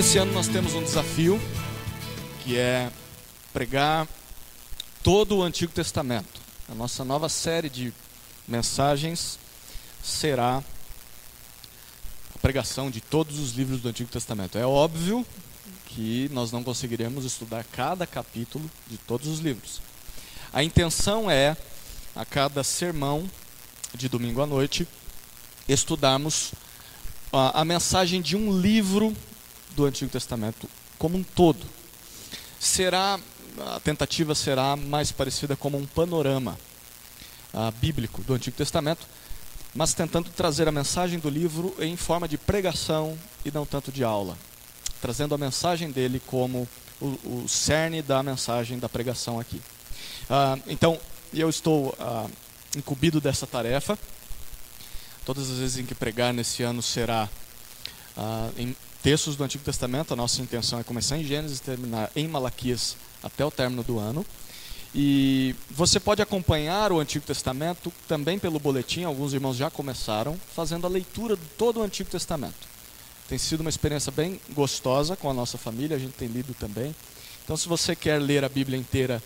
Nesse ano nós temos um desafio que é pregar todo o Antigo Testamento. A nossa nova série de mensagens será a pregação de todos os livros do Antigo Testamento. É óbvio que nós não conseguiremos estudar cada capítulo de todos os livros. A intenção é, a cada sermão de domingo à noite, estudarmos a, a mensagem de um livro do Antigo Testamento como um todo. Será a tentativa será mais parecida como um panorama uh, bíblico do Antigo Testamento, mas tentando trazer a mensagem do livro em forma de pregação e não tanto de aula, trazendo a mensagem dele como o, o cerne da mensagem da pregação aqui. Uh, então, eu estou uh, incumbido dessa tarefa. Todas as vezes em que pregar nesse ano será em textos do Antigo Testamento. A nossa intenção é começar em Gênesis e terminar em Malaquias até o término do ano. E você pode acompanhar o Antigo Testamento também pelo boletim, alguns irmãos já começaram, fazendo a leitura de todo o Antigo Testamento. Tem sido uma experiência bem gostosa com a nossa família, a gente tem lido também. Então, se você quer ler a Bíblia inteira,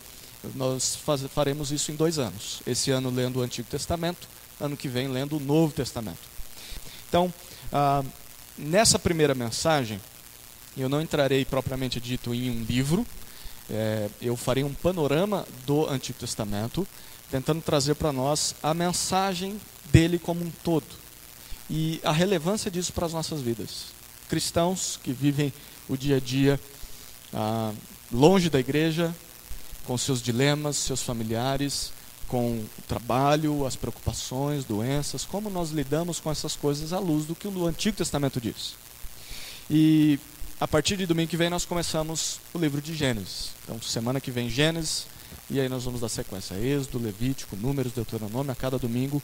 nós faz, faremos isso em dois anos. Esse ano lendo o Antigo Testamento, ano que vem lendo o Novo Testamento. Então, ah, nessa primeira mensagem, eu não entrarei propriamente dito em um livro, é, eu farei um panorama do Antigo Testamento, tentando trazer para nós a mensagem dele como um todo e a relevância disso para as nossas vidas. Cristãos que vivem o dia a dia ah, longe da igreja, com seus dilemas, seus familiares, com o trabalho, as preocupações, doenças, como nós lidamos com essas coisas à luz do que o Antigo Testamento diz. E a partir de domingo que vem nós começamos o livro de Gênesis. Então, semana que vem Gênesis, e aí nós vamos dar sequência Êxodo, Levítico, Números, Deuteronômio, a cada domingo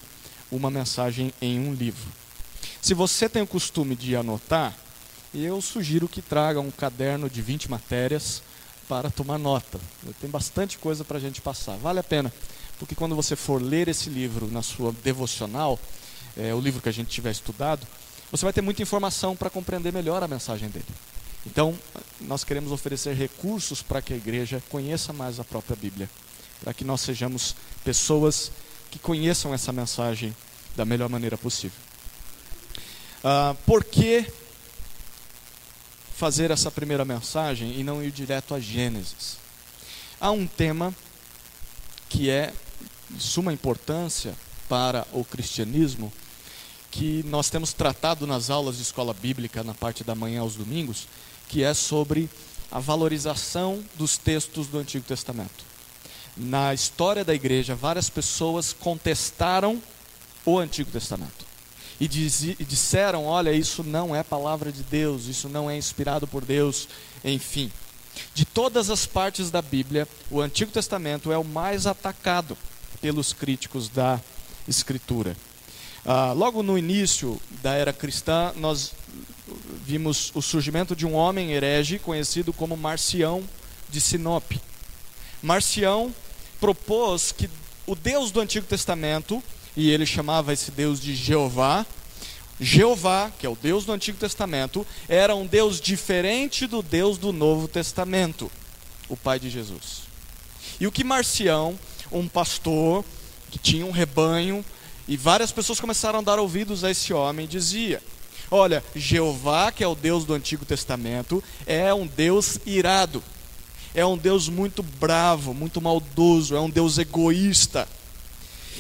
uma mensagem em um livro. Se você tem o costume de anotar, eu sugiro que traga um caderno de 20 matérias para tomar nota. Tem bastante coisa para a gente passar. Vale a pena, porque quando você for ler esse livro na sua devocional, é, o livro que a gente tiver estudado, você vai ter muita informação para compreender melhor a mensagem dele. Então, nós queremos oferecer recursos para que a igreja conheça mais a própria Bíblia, para que nós sejamos pessoas que conheçam essa mensagem da melhor maneira possível. Ah, por que fazer essa primeira mensagem e não ir direto a Gênesis? Há um tema que é de suma importância para o cristianismo, que nós temos tratado nas aulas de escola bíblica na parte da manhã aos domingos, que é sobre a valorização dos textos do Antigo Testamento. Na história da igreja, várias pessoas contestaram o Antigo Testamento e, e disseram: olha, isso não é palavra de Deus, isso não é inspirado por Deus, enfim. De todas as partes da Bíblia, o Antigo Testamento é o mais atacado pelos críticos da Escritura. Ah, logo no início da era cristã, nós vimos o surgimento de um homem herege conhecido como Marcião de Sinop. Marcião propôs que o Deus do Antigo Testamento, e ele chamava esse Deus de Jeová, Jeová, que é o Deus do Antigo Testamento, era um Deus diferente do Deus do Novo Testamento, o Pai de Jesus. E o que Marcião, um pastor que tinha um rebanho, e várias pessoas começaram a dar ouvidos a esse homem, dizia: Olha, Jeová, que é o Deus do Antigo Testamento, é um Deus irado. É um Deus muito bravo, muito maldoso, é um Deus egoísta.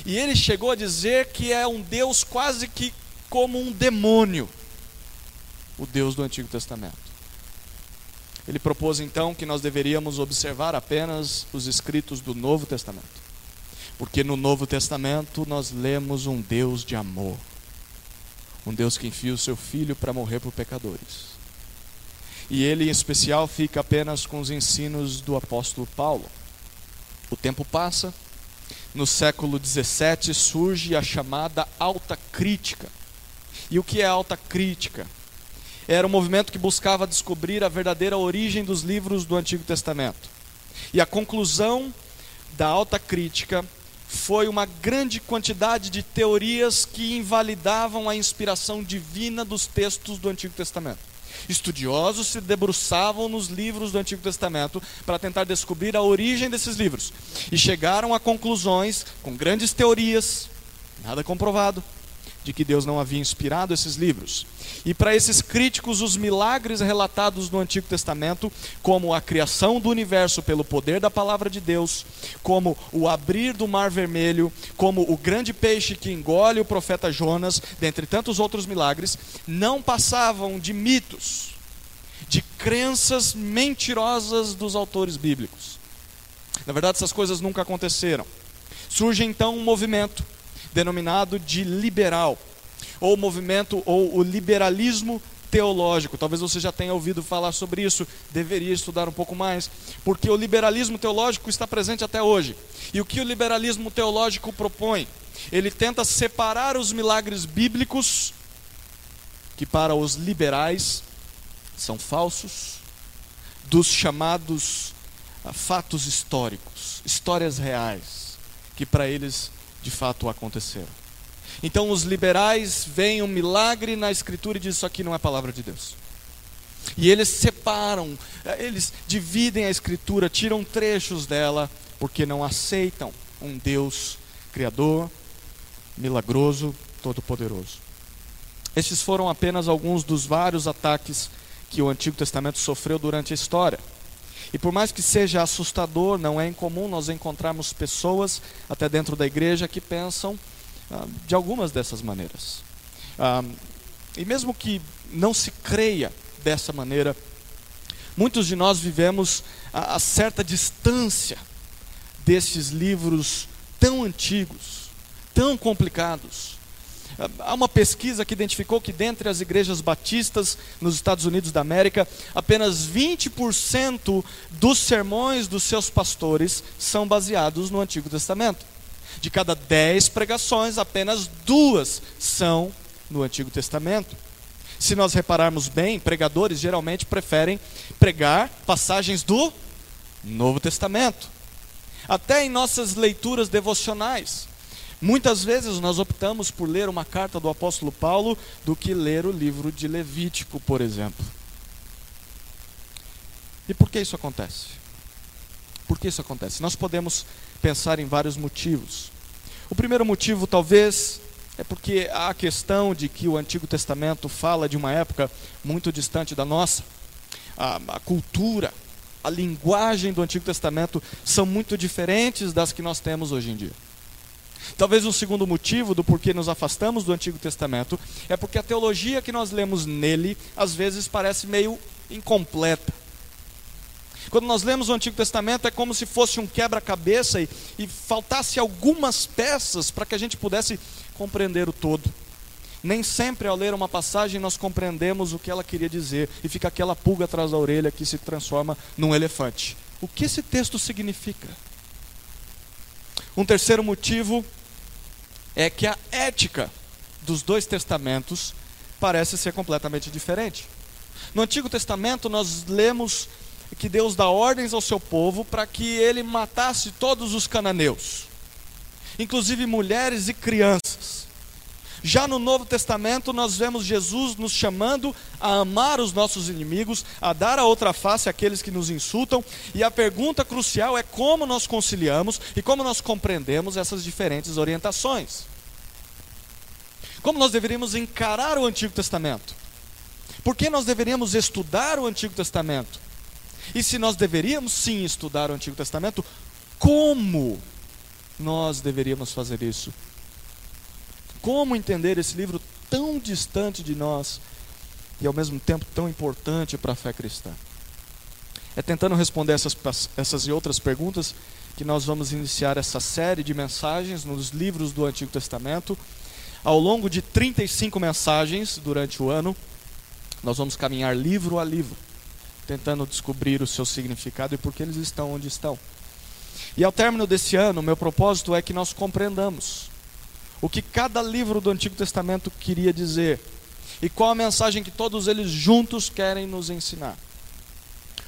E ele chegou a dizer que é um Deus quase que como um demônio, o Deus do Antigo Testamento. Ele propôs então que nós deveríamos observar apenas os escritos do Novo Testamento. Porque no Novo Testamento nós lemos um Deus de amor um Deus que enfia o seu filho para morrer por pecadores. E ele, em especial, fica apenas com os ensinos do apóstolo Paulo. O tempo passa, no século 17 surge a chamada alta crítica. E o que é alta crítica? Era um movimento que buscava descobrir a verdadeira origem dos livros do Antigo Testamento. E a conclusão da alta crítica foi uma grande quantidade de teorias que invalidavam a inspiração divina dos textos do Antigo Testamento. Estudiosos se debruçavam nos livros do Antigo Testamento para tentar descobrir a origem desses livros e chegaram a conclusões com grandes teorias, nada comprovado, de que Deus não havia inspirado esses livros. E para esses críticos, os milagres relatados no Antigo Testamento, como a criação do universo pelo poder da palavra de Deus, como o abrir do mar vermelho, como o grande peixe que engole o profeta Jonas, dentre tantos outros milagres, não passavam de mitos, de crenças mentirosas dos autores bíblicos. Na verdade, essas coisas nunca aconteceram. Surge então um movimento denominado de liberal, ou movimento, ou o liberalismo teológico. Talvez você já tenha ouvido falar sobre isso, deveria estudar um pouco mais, porque o liberalismo teológico está presente até hoje. E o que o liberalismo teológico propõe? Ele tenta separar os milagres bíblicos, que para os liberais são falsos, dos chamados ah, fatos históricos, histórias reais, que para eles de fato aconteceram. Então os liberais veem um milagre na escritura e dizem isso aqui não é palavra de Deus. E eles separam, eles dividem a escritura, tiram trechos dela, porque não aceitam um Deus criador, milagroso, todo-poderoso. Estes foram apenas alguns dos vários ataques que o Antigo Testamento sofreu durante a história. E por mais que seja assustador, não é incomum nós encontrarmos pessoas, até dentro da igreja, que pensam ah, de algumas dessas maneiras. Ah, e mesmo que não se creia dessa maneira, muitos de nós vivemos a, a certa distância desses livros tão antigos, tão complicados, Há uma pesquisa que identificou que dentre as igrejas batistas nos Estados Unidos da América, apenas 20% dos sermões dos seus pastores são baseados no Antigo Testamento. De cada 10 pregações, apenas duas são no Antigo Testamento. Se nós repararmos bem, pregadores geralmente preferem pregar passagens do Novo Testamento. Até em nossas leituras devocionais. Muitas vezes nós optamos por ler uma carta do apóstolo Paulo do que ler o livro de Levítico, por exemplo. E por que isso acontece? Por que isso acontece? Nós podemos pensar em vários motivos. O primeiro motivo, talvez, é porque há a questão de que o Antigo Testamento fala de uma época muito distante da nossa. A, a cultura, a linguagem do Antigo Testamento são muito diferentes das que nós temos hoje em dia. Talvez um segundo motivo do porquê nos afastamos do Antigo Testamento é porque a teologia que nós lemos nele às vezes parece meio incompleta. Quando nós lemos o Antigo Testamento é como se fosse um quebra-cabeça e, e faltasse algumas peças para que a gente pudesse compreender o todo. Nem sempre ao ler uma passagem nós compreendemos o que ela queria dizer e fica aquela pulga atrás da orelha que se transforma num elefante. O que esse texto significa? Um terceiro motivo é que a ética dos dois testamentos parece ser completamente diferente. No Antigo Testamento, nós lemos que Deus dá ordens ao seu povo para que ele matasse todos os cananeus, inclusive mulheres e crianças. Já no Novo Testamento, nós vemos Jesus nos chamando a amar os nossos inimigos, a dar a outra face àqueles que nos insultam, e a pergunta crucial é como nós conciliamos e como nós compreendemos essas diferentes orientações. Como nós deveríamos encarar o Antigo Testamento? Por que nós deveríamos estudar o Antigo Testamento? E se nós deveríamos sim estudar o Antigo Testamento, como nós deveríamos fazer isso? Como entender esse livro tão distante de nós e ao mesmo tempo tão importante para a fé cristã? É tentando responder essas, essas e outras perguntas que nós vamos iniciar essa série de mensagens nos livros do Antigo Testamento. Ao longo de 35 mensagens durante o ano, nós vamos caminhar livro a livro, tentando descobrir o seu significado e por que eles estão onde estão. E ao término desse ano, meu propósito é que nós compreendamos o que cada livro do Antigo Testamento queria dizer e qual a mensagem que todos eles juntos querem nos ensinar.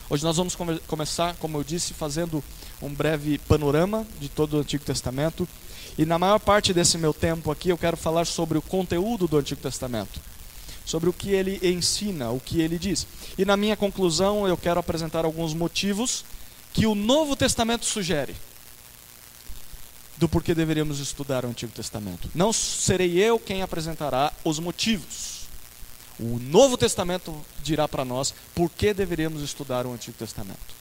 Hoje nós vamos come começar, como eu disse, fazendo um breve panorama de todo o Antigo Testamento E na maior parte desse meu tempo aqui eu quero falar sobre o conteúdo do Antigo Testamento, sobre o que ele ensina, o que ele diz. E na minha conclusão eu quero apresentar alguns motivos que o Novo Testamento sugere do porquê deveríamos estudar o Antigo Testamento. Não serei eu quem apresentará os motivos. O Novo Testamento dirá para nós por que deveríamos estudar o Antigo Testamento.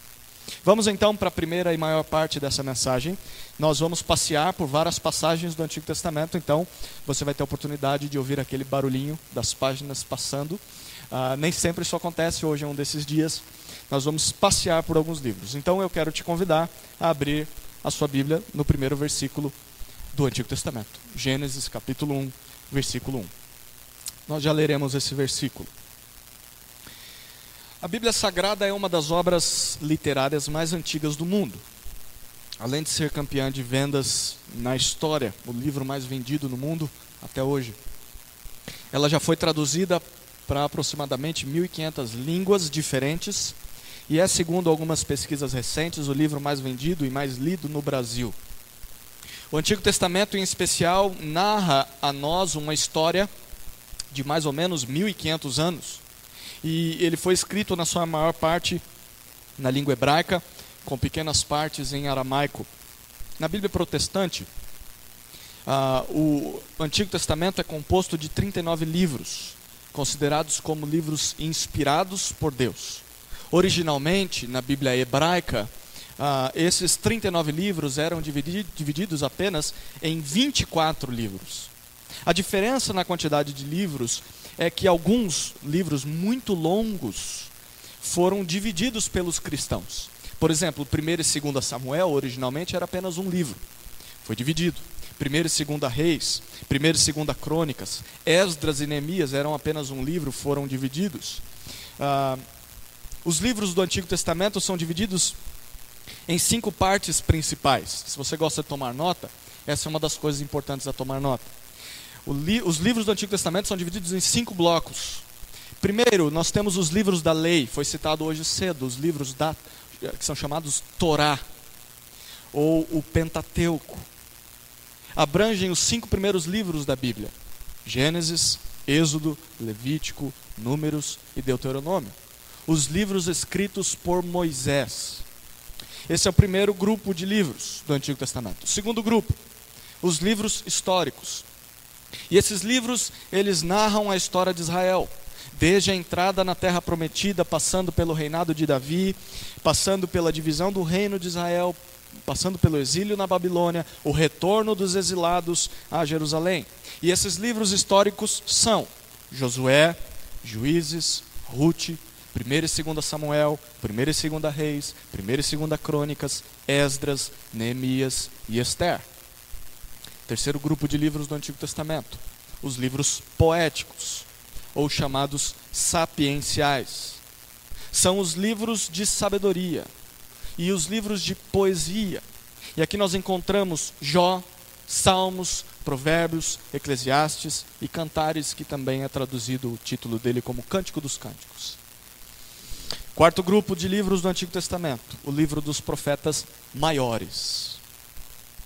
Vamos então para a primeira e maior parte dessa mensagem. Nós vamos passear por várias passagens do Antigo Testamento, então você vai ter a oportunidade de ouvir aquele barulhinho das páginas passando. Uh, nem sempre isso acontece, hoje é um desses dias. Nós vamos passear por alguns livros. Então eu quero te convidar a abrir a sua Bíblia no primeiro versículo do Antigo Testamento. Gênesis capítulo 1, versículo 1. Nós já leremos esse versículo. A Bíblia Sagrada é uma das obras literárias mais antigas do mundo. Além de ser campeã de vendas na história, o livro mais vendido no mundo até hoje. Ela já foi traduzida para aproximadamente 1.500 línguas diferentes e é, segundo algumas pesquisas recentes, o livro mais vendido e mais lido no Brasil. O Antigo Testamento, em especial, narra a nós uma história de mais ou menos 1500 anos. E ele foi escrito, na sua maior parte, na língua hebraica, com pequenas partes em aramaico. Na Bíblia protestante, uh, o Antigo Testamento é composto de 39 livros, considerados como livros inspirados por Deus. Originalmente, na Bíblia hebraica, uh, esses 39 livros eram divididos apenas em 24 livros. A diferença na quantidade de livros é que alguns livros muito longos foram divididos pelos cristãos. Por exemplo, 1 e 2 Samuel originalmente era apenas um livro. Foi dividido. 1 e 2 Reis, 1 e 2 Crônicas, Esdras e Neemias eram apenas um livro, foram divididos. Ah, os livros do Antigo Testamento são divididos em cinco partes principais. Se você gosta de tomar nota, essa é uma das coisas importantes a tomar nota. Li os livros do Antigo Testamento são divididos em cinco blocos. Primeiro, nós temos os livros da lei, foi citado hoje cedo, os livros da, que são chamados Torá, ou o Pentateuco. Abrangem os cinco primeiros livros da Bíblia: Gênesis, Êxodo, Levítico, Números e Deuteronômio os livros escritos por Moisés. Esse é o primeiro grupo de livros do Antigo Testamento. O segundo grupo, os livros históricos. E esses livros, eles narram a história de Israel, desde a entrada na terra prometida, passando pelo reinado de Davi, passando pela divisão do reino de Israel, passando pelo exílio na Babilônia, o retorno dos exilados a Jerusalém. E esses livros históricos são Josué, Juízes, Ruth, 1 e 2 Samuel, 1 e 2 Reis, 1 e 2 Crônicas, Esdras, Neemias e Esther. Terceiro grupo de livros do Antigo Testamento, os livros poéticos, ou chamados sapienciais. São os livros de sabedoria e os livros de poesia. E aqui nós encontramos Jó, Salmos, Provérbios, Eclesiastes e Cantares, que também é traduzido o título dele como Cântico dos Cânticos. Quarto grupo de livros do Antigo Testamento, o livro dos profetas maiores.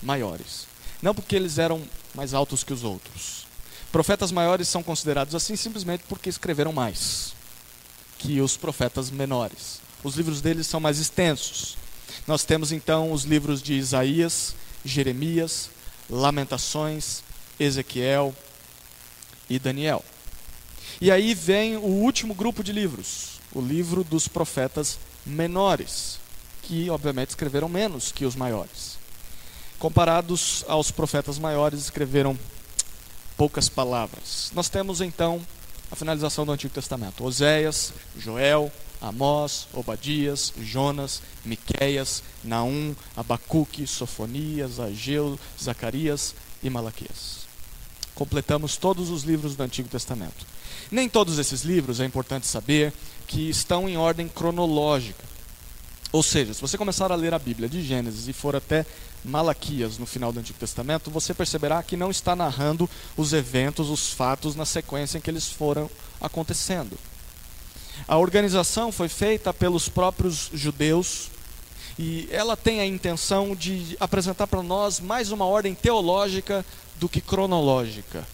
Maiores. Não porque eles eram mais altos que os outros. Profetas maiores são considerados assim simplesmente porque escreveram mais que os profetas menores. Os livros deles são mais extensos. Nós temos então os livros de Isaías, Jeremias, Lamentações, Ezequiel e Daniel. E aí vem o último grupo de livros, o livro dos profetas menores, que obviamente escreveram menos que os maiores. Comparados aos profetas maiores, escreveram poucas palavras. Nós temos então a finalização do Antigo Testamento: Oséias, Joel, Amós, Obadias, Jonas, Miqueias, Naum, Abacuque, Sofonias, Ageu, Zacarias e Malaquias. Completamos todos os livros do Antigo Testamento. Nem todos esses livros, é importante saber, que estão em ordem cronológica. Ou seja, se você começar a ler a Bíblia de Gênesis e for até Malaquias no final do Antigo Testamento, você perceberá que não está narrando os eventos, os fatos na sequência em que eles foram acontecendo. A organização foi feita pelos próprios judeus E ela tem a intenção de apresentar para nós mais uma ordem teológica do que cronológica.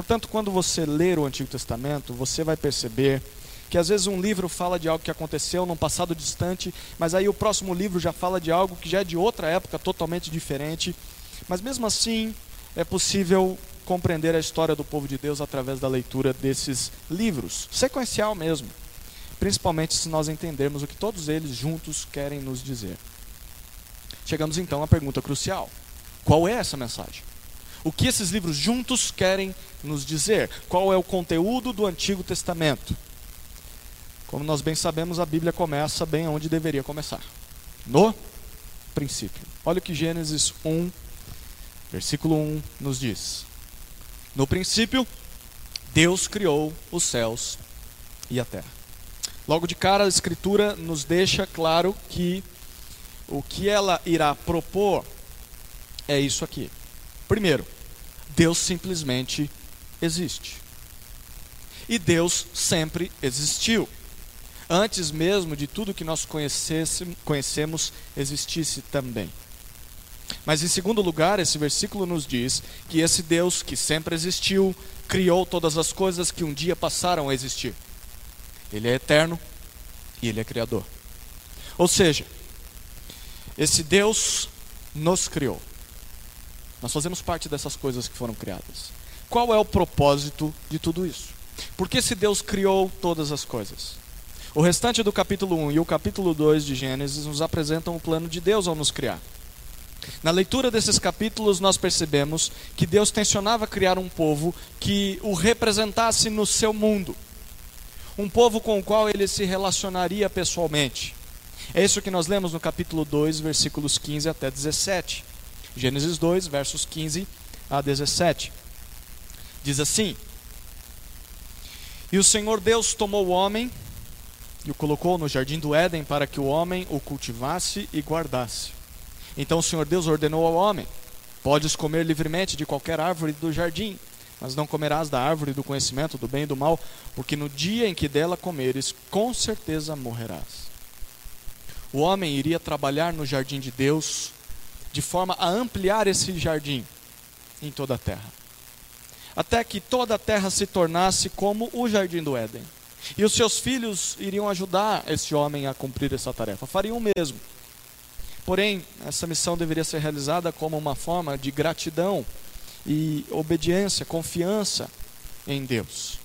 Portanto, quando você ler o Antigo Testamento, você vai perceber que às vezes um livro fala de algo que aconteceu num passado distante, mas aí o próximo livro já fala de algo que já é de outra época totalmente diferente. Mas mesmo assim, é possível compreender a história do povo de Deus através da leitura desses livros, sequencial mesmo, principalmente se nós entendermos o que todos eles juntos querem nos dizer. Chegamos então à pergunta crucial: qual é essa mensagem? O que esses livros juntos querem nos dizer? Qual é o conteúdo do Antigo Testamento? Como nós bem sabemos, a Bíblia começa bem onde deveria começar no princípio. Olha o que Gênesis 1, versículo 1 nos diz: No princípio, Deus criou os céus e a terra. Logo de cara, a Escritura nos deixa claro que o que ela irá propor é isso aqui. Primeiro, Deus simplesmente existe. E Deus sempre existiu. Antes mesmo de tudo que nós conhecemos existisse também. Mas em segundo lugar, esse versículo nos diz que esse Deus que sempre existiu, criou todas as coisas que um dia passaram a existir. Ele é eterno e ele é criador. Ou seja, esse Deus nos criou. Nós fazemos parte dessas coisas que foram criadas. Qual é o propósito de tudo isso? Por que se Deus criou todas as coisas? O restante do capítulo 1 e o capítulo 2 de Gênesis nos apresentam o plano de Deus ao nos criar. Na leitura desses capítulos, nós percebemos que Deus tensionava criar um povo que o representasse no seu mundo, um povo com o qual ele se relacionaria pessoalmente. É isso que nós lemos no capítulo 2, versículos 15 até 17. Gênesis 2, versos 15 a 17. Diz assim: E o Senhor Deus tomou o homem e o colocou no jardim do Éden para que o homem o cultivasse e guardasse. Então o Senhor Deus ordenou ao homem: Podes comer livremente de qualquer árvore do jardim, mas não comerás da árvore do conhecimento do bem e do mal, porque no dia em que dela comeres, com certeza morrerás. O homem iria trabalhar no jardim de Deus de forma a ampliar esse jardim em toda a terra. Até que toda a terra se tornasse como o jardim do Éden. E os seus filhos iriam ajudar esse homem a cumprir essa tarefa, fariam o mesmo. Porém, essa missão deveria ser realizada como uma forma de gratidão e obediência, confiança em Deus.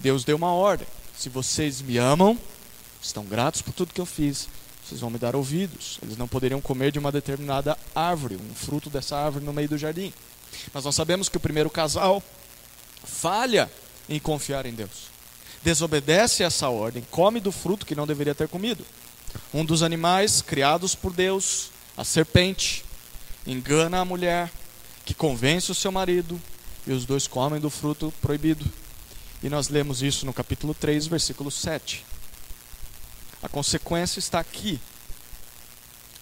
Deus deu uma ordem: se vocês me amam, estão gratos por tudo que eu fiz, vocês vão me dar ouvidos. Eles não poderiam comer de uma determinada árvore, um fruto dessa árvore no meio do jardim. Mas nós sabemos que o primeiro casal falha em confiar em Deus. Desobedece essa ordem, come do fruto que não deveria ter comido. Um dos animais criados por Deus, a serpente, engana a mulher, que convence o seu marido, e os dois comem do fruto proibido. E nós lemos isso no capítulo 3, versículo 7. A consequência está aqui.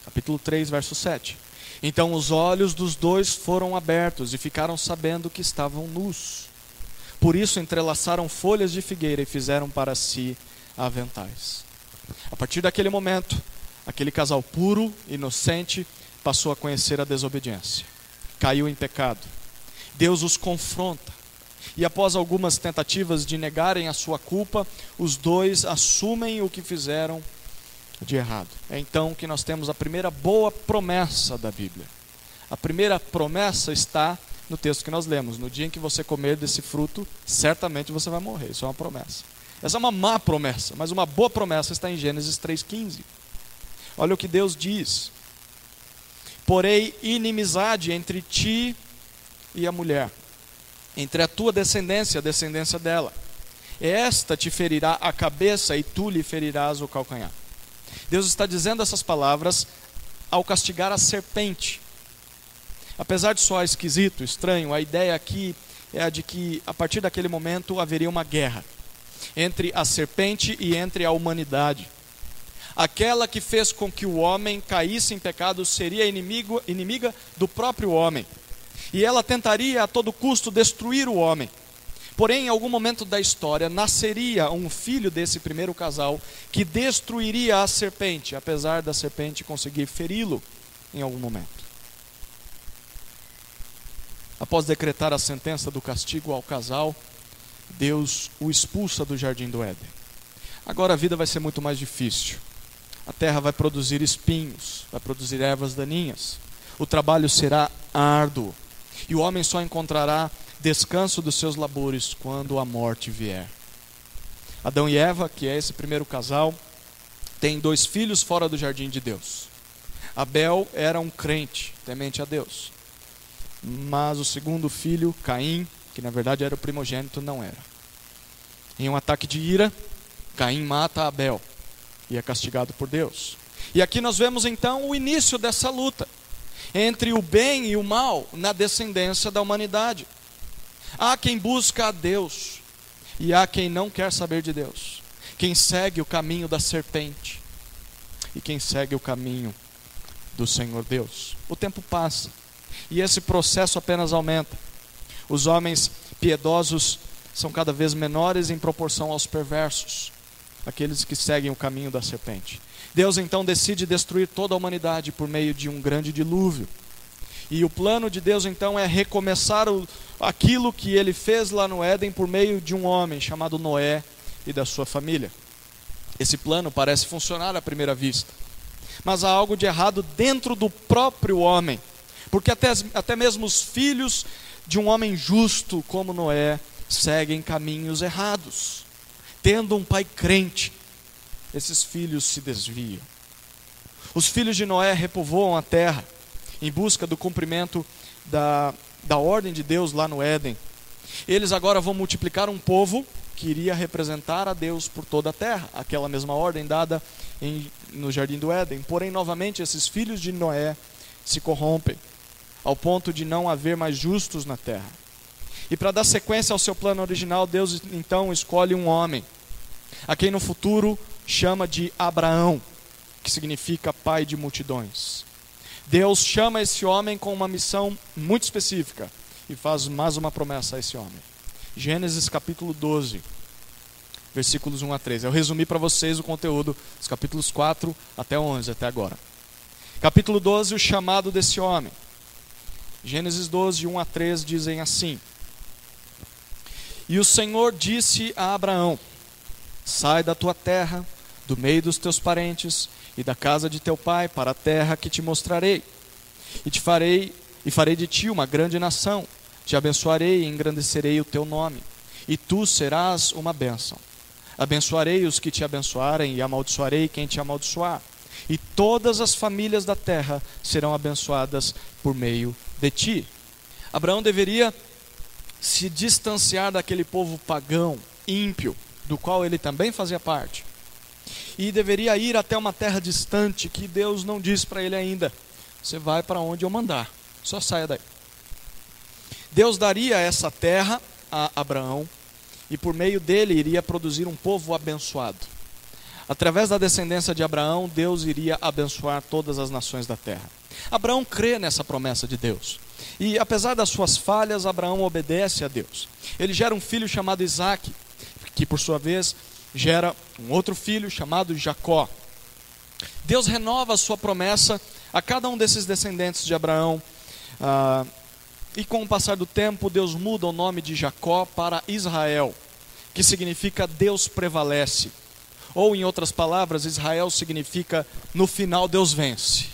Capítulo 3, verso 7. Então os olhos dos dois foram abertos e ficaram sabendo que estavam nus. Por isso entrelaçaram folhas de figueira e fizeram para si aventais. A partir daquele momento, aquele casal puro, inocente, passou a conhecer a desobediência. Caiu em pecado. Deus os confronta. E após algumas tentativas de negarem a sua culpa, os dois assumem o que fizeram de errado. É então que nós temos a primeira boa promessa da Bíblia. A primeira promessa está no texto que nós lemos: no dia em que você comer desse fruto, certamente você vai morrer. Isso é uma promessa. Essa é uma má promessa, mas uma boa promessa está em Gênesis 3,15. Olha o que Deus diz: Porém, inimizade entre ti e a mulher, entre a tua descendência e a descendência dela. Esta te ferirá a cabeça e tu lhe ferirás o calcanhar. Deus está dizendo essas palavras ao castigar a serpente. Apesar de soar esquisito, estranho, a ideia aqui é a de que a partir daquele momento haveria uma guerra entre a serpente e entre a humanidade. Aquela que fez com que o homem caísse em pecado seria inimigo, inimiga do próprio homem e ela tentaria a todo custo destruir o homem. Porém, em algum momento da história, nasceria um filho desse primeiro casal que destruiria a serpente, apesar da serpente conseguir feri-lo em algum momento. Após decretar a sentença do castigo ao casal, Deus o expulsa do jardim do Éden. Agora a vida vai ser muito mais difícil. A terra vai produzir espinhos, vai produzir ervas daninhas. O trabalho será árduo. E o homem só encontrará descanso dos seus labores quando a morte vier. Adão e Eva, que é esse primeiro casal, têm dois filhos fora do jardim de Deus. Abel era um crente, temente a Deus. Mas o segundo filho, Caim, que na verdade era o primogênito, não era. Em um ataque de ira, Caim mata Abel e é castigado por Deus. E aqui nós vemos então o início dessa luta entre o bem e o mal na descendência da humanidade. Há quem busca a Deus e há quem não quer saber de Deus. Quem segue o caminho da serpente e quem segue o caminho do Senhor Deus. O tempo passa e esse processo apenas aumenta. Os homens piedosos são cada vez menores em proporção aos perversos, aqueles que seguem o caminho da serpente. Deus então decide destruir toda a humanidade por meio de um grande dilúvio. E o plano de Deus então é recomeçar o, aquilo que ele fez lá no Éden por meio de um homem chamado Noé e da sua família. Esse plano parece funcionar à primeira vista, mas há algo de errado dentro do próprio homem, porque até, até mesmo os filhos de um homem justo como Noé seguem caminhos errados. Tendo um pai crente, esses filhos se desviam. Os filhos de Noé repovoam a terra em busca do cumprimento da, da ordem de Deus lá no Éden. Eles agora vão multiplicar um povo que iria representar a Deus por toda a terra, aquela mesma ordem dada em, no jardim do Éden. Porém, novamente, esses filhos de Noé se corrompem, ao ponto de não haver mais justos na terra. E para dar sequência ao seu plano original, Deus então escolhe um homem, a quem no futuro chama de Abraão, que significa pai de multidões. Deus chama esse homem com uma missão muito específica e faz mais uma promessa a esse homem. Gênesis capítulo 12, versículos 1 a 3. Eu resumi para vocês o conteúdo dos capítulos 4 até 11, até agora. Capítulo 12, o chamado desse homem. Gênesis 12, 1 a 3 dizem assim: E o Senhor disse a Abraão: Sai da tua terra, do meio dos teus parentes e da casa de teu pai para a terra que te mostrarei. E te farei e farei de ti uma grande nação. Te abençoarei e engrandecerei o teu nome, e tu serás uma bênção. Abençoarei os que te abençoarem e amaldiçoarei quem te amaldiçoar. E todas as famílias da terra serão abençoadas por meio de ti. Abraão deveria se distanciar daquele povo pagão, ímpio, do qual ele também fazia parte e deveria ir até uma terra distante que Deus não disse para ele ainda. Você vai para onde eu mandar, só saia daí. Deus daria essa terra a Abraão e por meio dele iria produzir um povo abençoado. Através da descendência de Abraão, Deus iria abençoar todas as nações da terra. Abraão crê nessa promessa de Deus. E apesar das suas falhas, Abraão obedece a Deus. Ele gera um filho chamado Isaac, que por sua vez gera um outro filho chamado Jacó. Deus renova a sua promessa a cada um desses descendentes de Abraão. Ah, e com o passar do tempo, Deus muda o nome de Jacó para Israel, que significa Deus prevalece. Ou, em outras palavras, Israel significa no final Deus vence.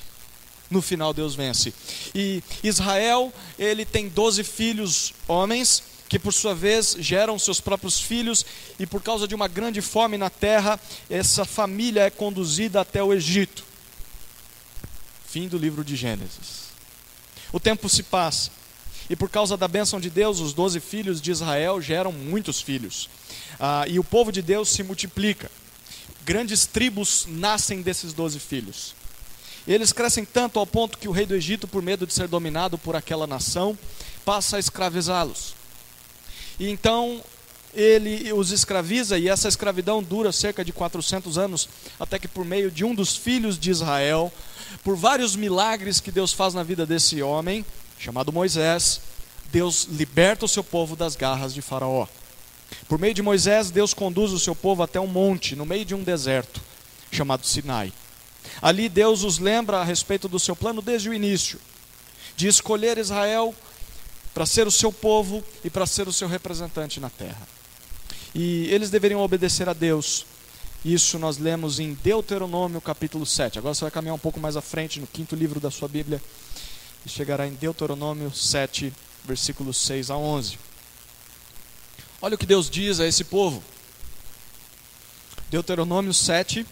No final Deus vence. E Israel, ele tem doze filhos homens que por sua vez geram seus próprios filhos, e por causa de uma grande fome na terra, essa família é conduzida até o Egito. Fim do livro de Gênesis. O tempo se passa, e por causa da bênção de Deus, os doze filhos de Israel geram muitos filhos, ah, e o povo de Deus se multiplica. Grandes tribos nascem desses doze filhos. Eles crescem tanto ao ponto que o rei do Egito, por medo de ser dominado por aquela nação, passa a escravizá-los. E então ele os escraviza e essa escravidão dura cerca de 400 anos, até que por meio de um dos filhos de Israel, por vários milagres que Deus faz na vida desse homem, chamado Moisés, Deus liberta o seu povo das garras de Faraó. Por meio de Moisés, Deus conduz o seu povo até um monte, no meio de um deserto, chamado Sinai. Ali Deus os lembra a respeito do seu plano desde o início, de escolher Israel para ser o seu povo e para ser o seu representante na terra. E eles deveriam obedecer a Deus. Isso nós lemos em Deuteronômio capítulo 7. Agora você vai caminhar um pouco mais à frente no quinto livro da sua Bíblia e chegará em Deuteronômio 7, versículos 6 a 11. Olha o que Deus diz a esse povo. Deuteronômio 7,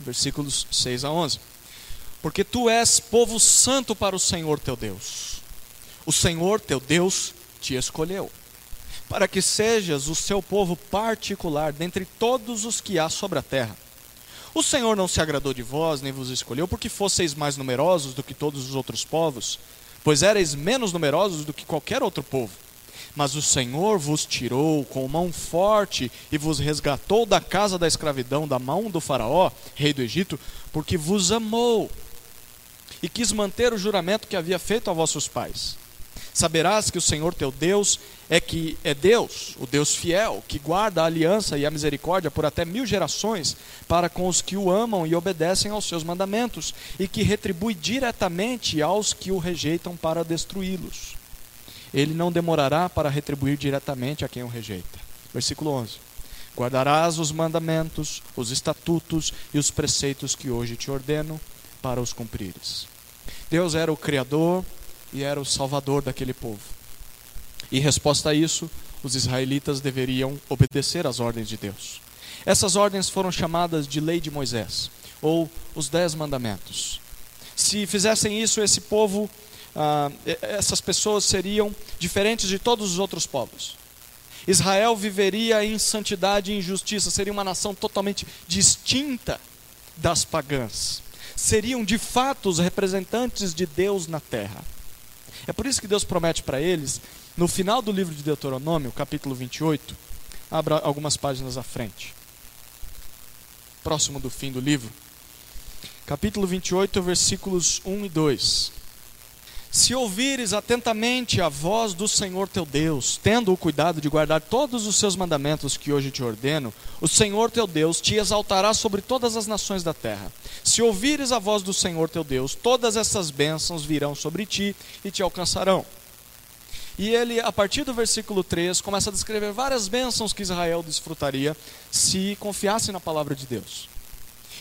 versículos 6 a 11. Porque tu és povo santo para o Senhor teu Deus. O Senhor teu Deus te escolheu, para que sejas o seu povo particular dentre todos os que há sobre a terra. O Senhor não se agradou de vós, nem vos escolheu, porque fosseis mais numerosos do que todos os outros povos, pois erais menos numerosos do que qualquer outro povo mas o Senhor vos tirou com mão forte e vos resgatou da casa da escravidão, da mão do Faraó, rei do Egito, porque vos amou e quis manter o juramento que havia feito a vossos pais. Saberás que o Senhor teu Deus é que é Deus, o Deus fiel, que guarda a aliança e a misericórdia por até mil gerações para com os que o amam e obedecem aos seus mandamentos, e que retribui diretamente aos que o rejeitam para destruí-los ele não demorará para retribuir diretamente a quem o rejeita. Versículo 11: Guardarás os mandamentos, os estatutos e os preceitos que hoje te ordeno para os cumprires. Deus era o Criador e era o Salvador daquele povo. Em resposta a isso, os israelitas deveriam obedecer às ordens de Deus. Essas ordens foram chamadas de Lei de Moisés, ou os Dez Mandamentos. Se fizessem isso, esse povo ah, essas pessoas seriam diferentes de todos os outros povos. Israel viveria em santidade e injustiça, seria uma nação totalmente distinta das pagãs. Seriam de fato os representantes de Deus na terra. É por isso que Deus promete para eles, no final do livro de Deuteronômio, capítulo 28, abra algumas páginas à frente, próximo do fim do livro, capítulo 28, versículos 1 e 2. Se ouvires atentamente a voz do Senhor teu Deus, tendo o cuidado de guardar todos os seus mandamentos que hoje te ordeno, o Senhor teu Deus te exaltará sobre todas as nações da terra. Se ouvires a voz do Senhor teu Deus, todas essas bênçãos virão sobre ti e te alcançarão. E ele, a partir do versículo 3, começa a descrever várias bênçãos que Israel desfrutaria se confiasse na palavra de Deus.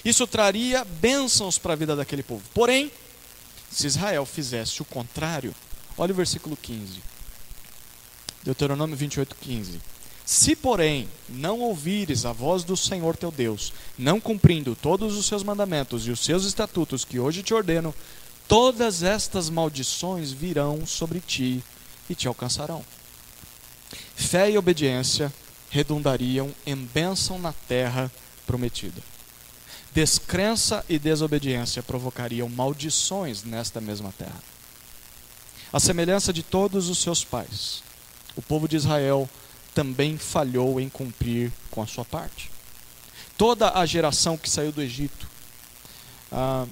Isso traria bênçãos para a vida daquele povo. Porém, se Israel fizesse o contrário, olha o versículo 15. Deuteronômio 28, 15. Se, porém, não ouvires a voz do Senhor teu Deus, não cumprindo todos os seus mandamentos e os seus estatutos que hoje te ordeno, todas estas maldições virão sobre ti e te alcançarão. Fé e obediência redundariam em bênção na terra prometida. Descrença e desobediência provocariam maldições nesta mesma terra. A semelhança de todos os seus pais, o povo de Israel também falhou em cumprir com a sua parte. Toda a geração que saiu do Egito, ah,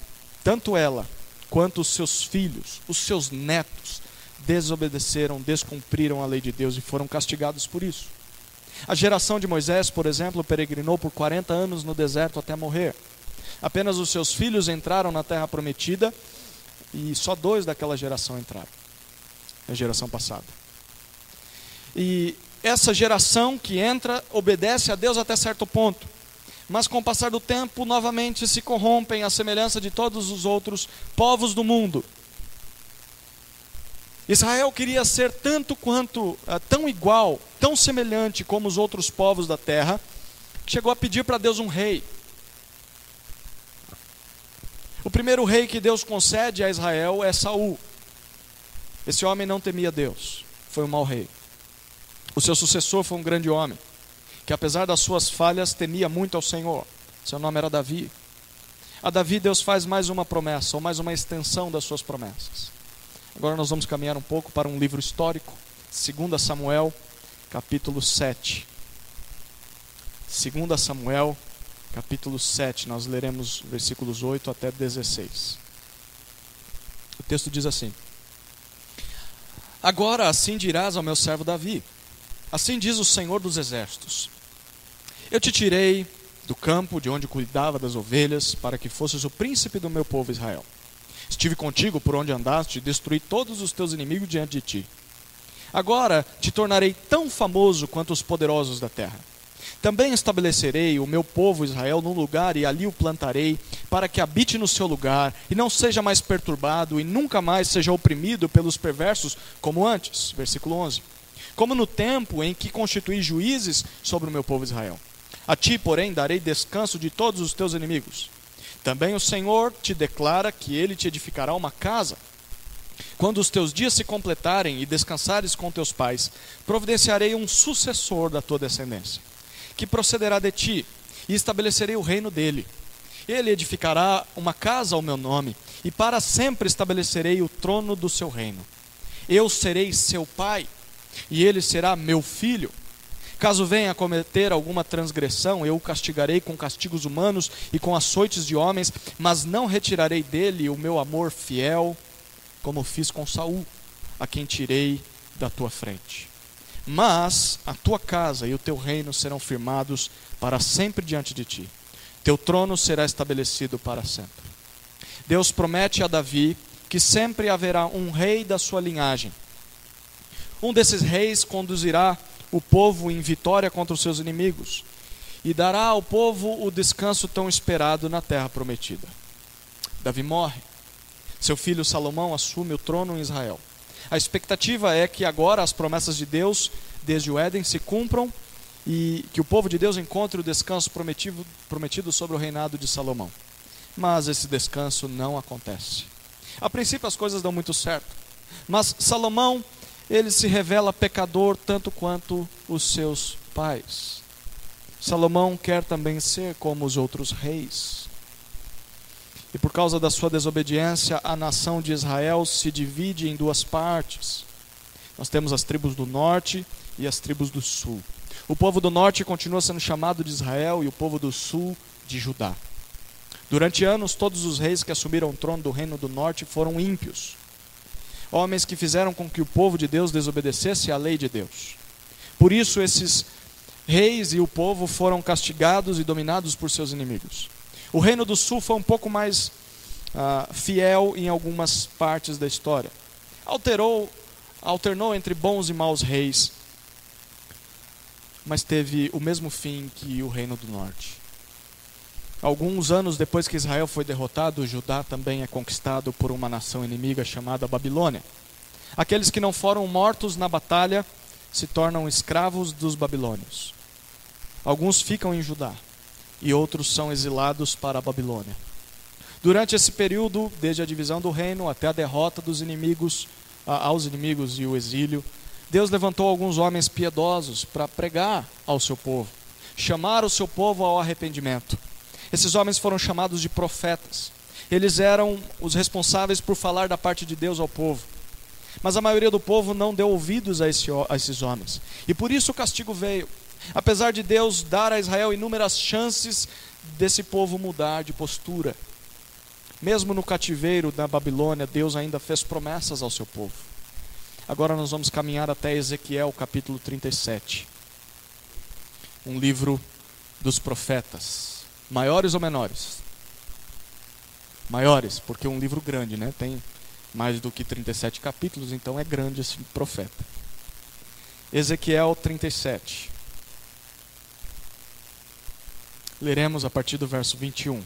tanto ela quanto os seus filhos, os seus netos, desobedeceram, descumpriram a lei de Deus e foram castigados por isso. A geração de Moisés, por exemplo, peregrinou por 40 anos no deserto até morrer. Apenas os seus filhos entraram na terra prometida e só dois daquela geração entraram. A geração passada. E essa geração que entra obedece a Deus até certo ponto. Mas com o passar do tempo, novamente se corrompem à semelhança de todos os outros povos do mundo. Israel queria ser tanto quanto, uh, tão igual, tão semelhante como os outros povos da terra, que chegou a pedir para Deus um rei. O primeiro rei que Deus concede a Israel é Saul. Esse homem não temia Deus, foi um mau rei. O seu sucessor foi um grande homem, que apesar das suas falhas temia muito ao Senhor. Seu nome era Davi. A Davi Deus faz mais uma promessa, ou mais uma extensão das suas promessas. Agora nós vamos caminhar um pouco para um livro histórico, 2 Samuel, capítulo 7. 2 Samuel, capítulo 7, nós leremos versículos 8 até 16. O texto diz assim: Agora assim dirás ao meu servo Davi: Assim diz o Senhor dos Exércitos: Eu te tirei do campo de onde cuidava das ovelhas, para que fosses o príncipe do meu povo Israel. Estive contigo por onde andaste destruí todos os teus inimigos diante de ti. Agora te tornarei tão famoso quanto os poderosos da terra. Também estabelecerei o meu povo Israel num lugar e ali o plantarei, para que habite no seu lugar e não seja mais perturbado e nunca mais seja oprimido pelos perversos como antes. Versículo 11. Como no tempo em que constituí juízes sobre o meu povo Israel. A ti, porém, darei descanso de todos os teus inimigos. Também o Senhor te declara que ele te edificará uma casa. Quando os teus dias se completarem e descansares com teus pais, providenciarei um sucessor da tua descendência, que procederá de ti, e estabelecerei o reino dele. Ele edificará uma casa ao meu nome, e para sempre estabelecerei o trono do seu reino. Eu serei seu pai, e ele será meu filho. Caso venha a cometer alguma transgressão, eu o castigarei com castigos humanos e com açoites de homens, mas não retirarei dele o meu amor fiel, como fiz com Saul, a quem tirei da tua frente. Mas a tua casa e o teu reino serão firmados para sempre diante de ti. Teu trono será estabelecido para sempre. Deus promete a Davi que sempre haverá um rei da sua linhagem. Um desses reis conduzirá o povo em vitória contra os seus inimigos e dará ao povo o descanso tão esperado na terra prometida. Davi morre. Seu filho Salomão assume o trono em Israel. A expectativa é que agora as promessas de Deus, desde o Éden, se cumpram e que o povo de Deus encontre o descanso prometido, prometido sobre o reinado de Salomão. Mas esse descanso não acontece. A princípio as coisas dão muito certo. Mas Salomão ele se revela pecador tanto quanto os seus pais. Salomão quer também ser como os outros reis. E por causa da sua desobediência, a nação de Israel se divide em duas partes. Nós temos as tribos do norte e as tribos do sul. O povo do norte continua sendo chamado de Israel e o povo do sul de Judá. Durante anos, todos os reis que assumiram o trono do reino do norte foram ímpios homens que fizeram com que o povo de Deus desobedecesse à lei de Deus. Por isso, esses reis e o povo foram castigados e dominados por seus inimigos. O reino do sul foi um pouco mais uh, fiel em algumas partes da história. Alterou, alternou entre bons e maus reis, mas teve o mesmo fim que o reino do norte. Alguns anos depois que Israel foi derrotado, Judá também é conquistado por uma nação inimiga chamada Babilônia. Aqueles que não foram mortos na batalha se tornam escravos dos babilônios. Alguns ficam em Judá e outros são exilados para a Babilônia. Durante esse período, desde a divisão do reino até a derrota dos inimigos, aos inimigos e o exílio, Deus levantou alguns homens piedosos para pregar ao seu povo, chamar o seu povo ao arrependimento. Esses homens foram chamados de profetas. Eles eram os responsáveis por falar da parte de Deus ao povo. Mas a maioria do povo não deu ouvidos a, esse, a esses homens. E por isso o castigo veio. Apesar de Deus dar a Israel inúmeras chances desse povo mudar de postura. Mesmo no cativeiro da Babilônia, Deus ainda fez promessas ao seu povo. Agora nós vamos caminhar até Ezequiel capítulo 37. Um livro dos profetas. Maiores ou menores? Maiores, porque é um livro grande, né? Tem mais do que 37 capítulos, então é grande esse profeta. Ezequiel 37. Leremos a partir do verso 21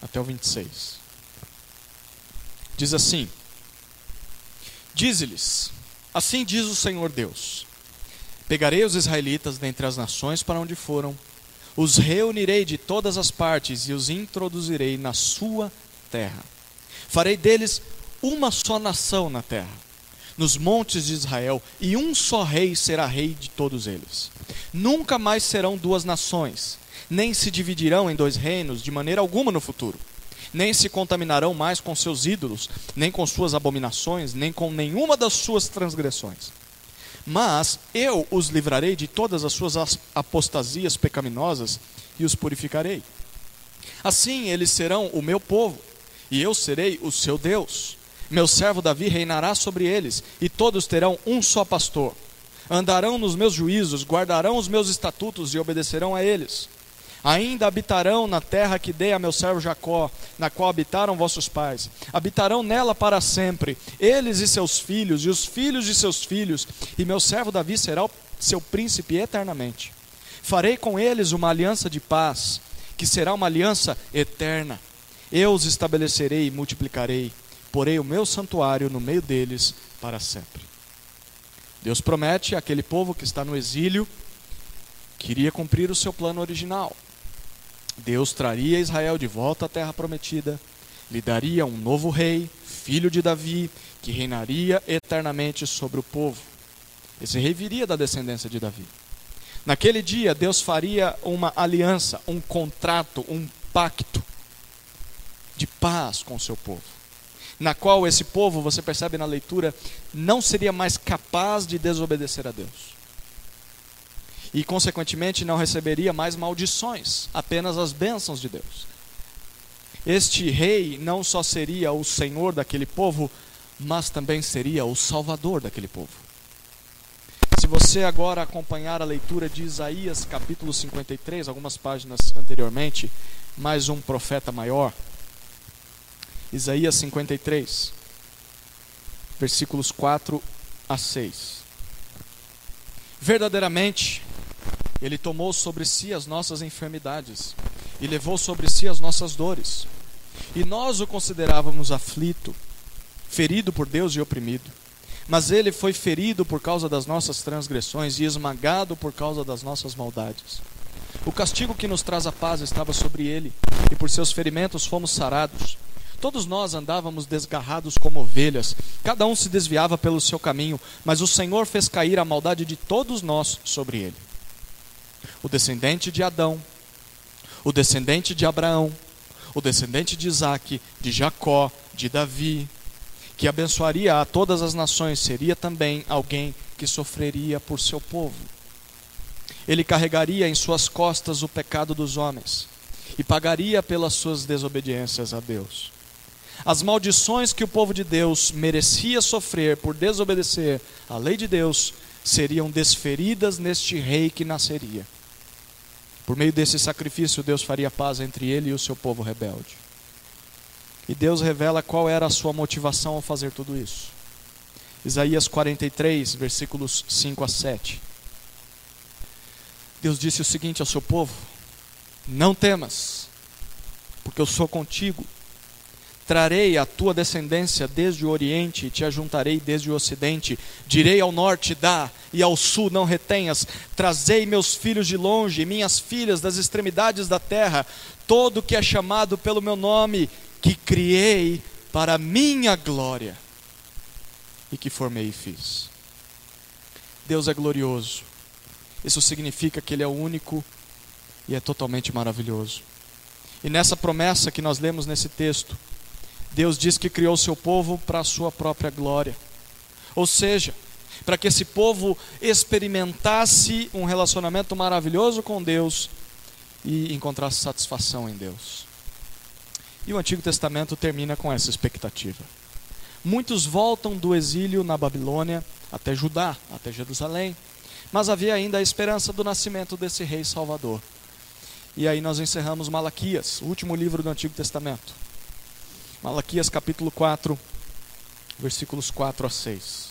até o 26. Diz assim: Dize-lhes: Assim diz o Senhor Deus: Pegarei os israelitas dentre as nações para onde foram os reunirei de todas as partes e os introduzirei na sua terra. Farei deles uma só nação na terra, nos montes de Israel, e um só rei será rei de todos eles. Nunca mais serão duas nações, nem se dividirão em dois reinos de maneira alguma no futuro. Nem se contaminarão mais com seus ídolos, nem com suas abominações, nem com nenhuma das suas transgressões mas eu os livrarei de todas as suas apostasias pecaminosas e os purificarei. Assim eles serão o meu povo, e eu serei o seu Deus. Meu servo Davi reinará sobre eles, e todos terão um só pastor. Andarão nos meus juízos, guardarão os meus estatutos e obedecerão a eles. Ainda habitarão na terra que dei a meu servo Jacó, na qual habitaram vossos pais. Habitarão nela para sempre, eles e seus filhos, e os filhos de seus filhos, e meu servo Davi será o seu príncipe eternamente. Farei com eles uma aliança de paz, que será uma aliança eterna. Eu os estabelecerei e multiplicarei, porei o meu santuário no meio deles para sempre. Deus promete àquele povo que está no exílio que iria cumprir o seu plano original. Deus traria Israel de volta à terra prometida, lhe daria um novo rei, filho de Davi, que reinaria eternamente sobre o povo. Esse rei viria da descendência de Davi. Naquele dia, Deus faria uma aliança, um contrato, um pacto de paz com o seu povo, na qual esse povo, você percebe na leitura, não seria mais capaz de desobedecer a Deus e, consequentemente, não receberia mais maldições, apenas as bênçãos de Deus. Este rei não só seria o senhor daquele povo, mas também seria o salvador daquele povo. Se você agora acompanhar a leitura de Isaías capítulo 53, algumas páginas anteriormente, mais um profeta maior, Isaías 53, versículos 4 a 6. Verdadeiramente, ele tomou sobre si as nossas enfermidades e levou sobre si as nossas dores. E nós o considerávamos aflito, ferido por Deus e oprimido. Mas ele foi ferido por causa das nossas transgressões e esmagado por causa das nossas maldades. O castigo que nos traz a paz estava sobre ele, e por seus ferimentos fomos sarados. Todos nós andávamos desgarrados como ovelhas, cada um se desviava pelo seu caminho, mas o Senhor fez cair a maldade de todos nós sobre ele o descendente de Adão, o descendente de Abraão, o descendente de Isaac, de Jacó, de Davi, que abençoaria a todas as nações, seria também alguém que sofreria por seu povo. Ele carregaria em suas costas o pecado dos homens e pagaria pelas suas desobediências a Deus. As maldições que o povo de Deus merecia sofrer por desobedecer à lei de Deus seriam desferidas neste rei que nasceria. Por meio desse sacrifício, Deus faria paz entre ele e o seu povo rebelde. E Deus revela qual era a sua motivação ao fazer tudo isso. Isaías 43, versículos 5 a 7. Deus disse o seguinte ao seu povo: Não temas, porque eu sou contigo Trarei a tua descendência desde o oriente e te ajuntarei desde o ocidente. Direi ao norte, dá, e ao sul, não retenhas. Trazei meus filhos de longe, minhas filhas das extremidades da terra, todo que é chamado pelo meu nome, que criei para minha glória e que formei e fiz. Deus é glorioso. Isso significa que Ele é o único e é totalmente maravilhoso. E nessa promessa que nós lemos nesse texto, Deus diz que criou o seu povo para a sua própria glória. Ou seja, para que esse povo experimentasse um relacionamento maravilhoso com Deus e encontrasse satisfação em Deus. E o Antigo Testamento termina com essa expectativa. Muitos voltam do exílio na Babilônia até Judá, até Jerusalém, mas havia ainda a esperança do nascimento desse rei salvador. E aí nós encerramos Malaquias, o último livro do Antigo Testamento. Malaquias capítulo 4, versículos 4 a 6.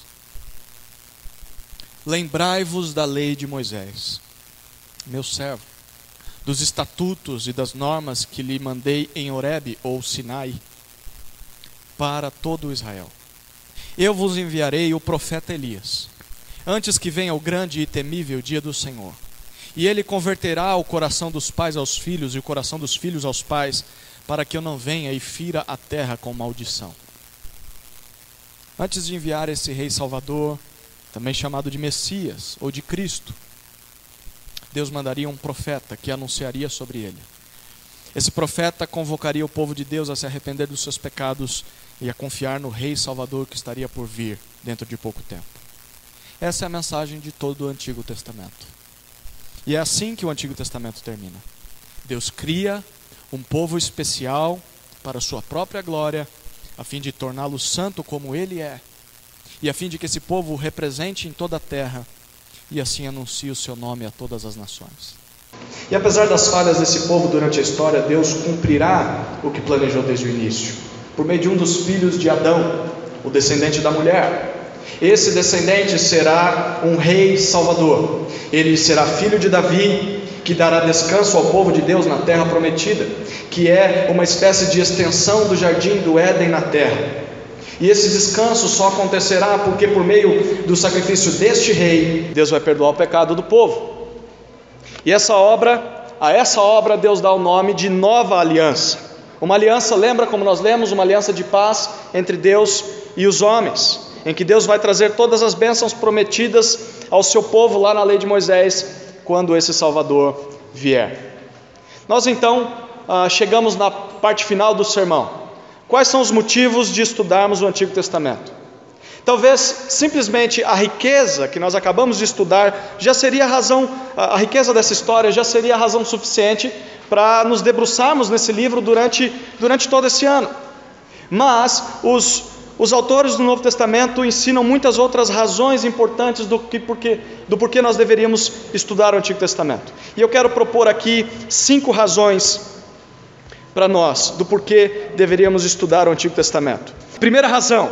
Lembrai-vos da lei de Moisés, meu servo, dos estatutos e das normas que lhe mandei em Horebe ou Sinai, para todo Israel. Eu vos enviarei o profeta Elias, antes que venha o grande e temível dia do Senhor. E ele converterá o coração dos pais aos filhos e o coração dos filhos aos pais, para que eu não venha e fira a terra com maldição. Antes de enviar esse rei salvador, também chamado de Messias ou de Cristo, Deus mandaria um profeta que anunciaria sobre ele. Esse profeta convocaria o povo de Deus a se arrepender dos seus pecados e a confiar no rei salvador que estaria por vir dentro de pouco tempo. Essa é a mensagem de todo o Antigo Testamento. E é assim que o Antigo Testamento termina. Deus cria um povo especial para sua própria glória, a fim de torná-lo santo como ele é, e a fim de que esse povo o represente em toda a terra. e assim anuncie o seu nome a todas as nações. E apesar das falhas desse povo durante a história, Deus cumprirá o que planejou desde o início, por meio de um dos filhos de Adão, o descendente da mulher. Esse descendente será um rei salvador. Ele será filho de Davi, que dará descanso ao povo de Deus na terra prometida, que é uma espécie de extensão do jardim do Éden na terra. E esse descanso só acontecerá porque, por meio do sacrifício deste rei, Deus vai perdoar o pecado do povo. E essa obra, a essa obra, Deus dá o nome de nova aliança. Uma aliança, lembra como nós lemos, uma aliança de paz entre Deus e os homens, em que Deus vai trazer todas as bênçãos prometidas ao seu povo lá na lei de Moisés, quando esse Salvador vier. Nós então ah, chegamos na parte final do sermão. Quais são os motivos de estudarmos o Antigo Testamento? Talvez simplesmente a riqueza que nós acabamos de estudar já seria a razão, a riqueza dessa história já seria a razão suficiente para nos debruçarmos nesse livro durante, durante todo esse ano. Mas os, os autores do Novo Testamento ensinam muitas outras razões importantes do, que, porque, do porquê nós deveríamos estudar o Antigo Testamento. E eu quero propor aqui cinco razões para nós do porquê deveríamos estudar o Antigo Testamento. Primeira razão: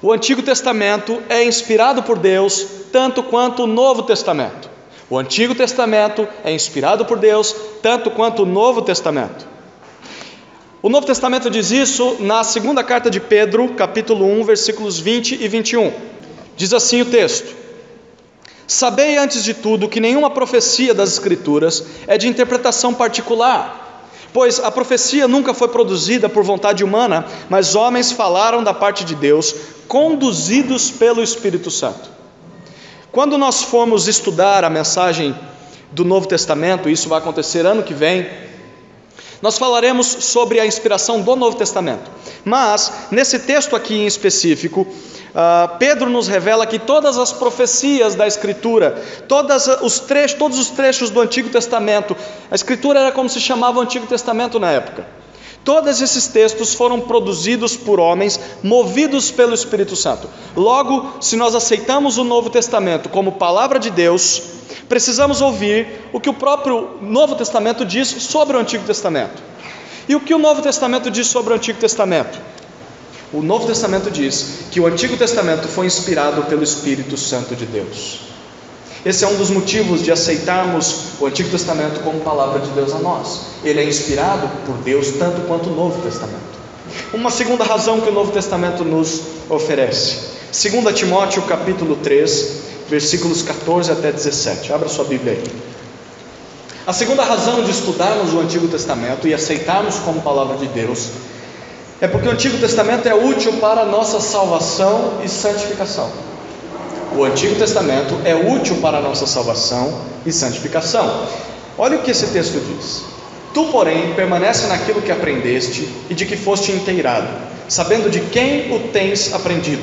o Antigo Testamento é inspirado por Deus tanto quanto o Novo Testamento. O Antigo Testamento é inspirado por Deus tanto quanto o Novo Testamento. O Novo Testamento diz isso na segunda carta de Pedro, capítulo 1, versículos 20 e 21. Diz assim o texto: Sabei antes de tudo que nenhuma profecia das Escrituras é de interpretação particular Pois a profecia nunca foi produzida por vontade humana, mas homens falaram da parte de Deus, conduzidos pelo Espírito Santo. Quando nós formos estudar a mensagem do Novo Testamento, isso vai acontecer ano que vem, nós falaremos sobre a inspiração do Novo Testamento. Mas, nesse texto aqui em específico, uh, Pedro nos revela que todas as profecias da Escritura, todas os trechos, todos os trechos do Antigo Testamento, a Escritura era como se chamava o Antigo Testamento na época. Todos esses textos foram produzidos por homens movidos pelo Espírito Santo. Logo, se nós aceitamos o Novo Testamento como palavra de Deus, precisamos ouvir o que o próprio Novo Testamento diz sobre o Antigo Testamento. E o que o Novo Testamento diz sobre o Antigo Testamento? O Novo Testamento diz que o Antigo Testamento foi inspirado pelo Espírito Santo de Deus. Esse é um dos motivos de aceitarmos o Antigo Testamento como palavra de Deus a nós. Ele é inspirado por Deus tanto quanto o Novo Testamento. Uma segunda razão que o Novo Testamento nos oferece. 2 Timóteo capítulo 3, versículos 14 até 17. Abra sua Bíblia aí. A segunda razão de estudarmos o Antigo Testamento e aceitarmos como palavra de Deus é porque o Antigo Testamento é útil para a nossa salvação e santificação. O Antigo Testamento é útil para a nossa salvação e santificação. Olha o que esse texto diz: Tu, porém, permanece naquilo que aprendeste e de que foste inteirado, sabendo de quem o tens aprendido.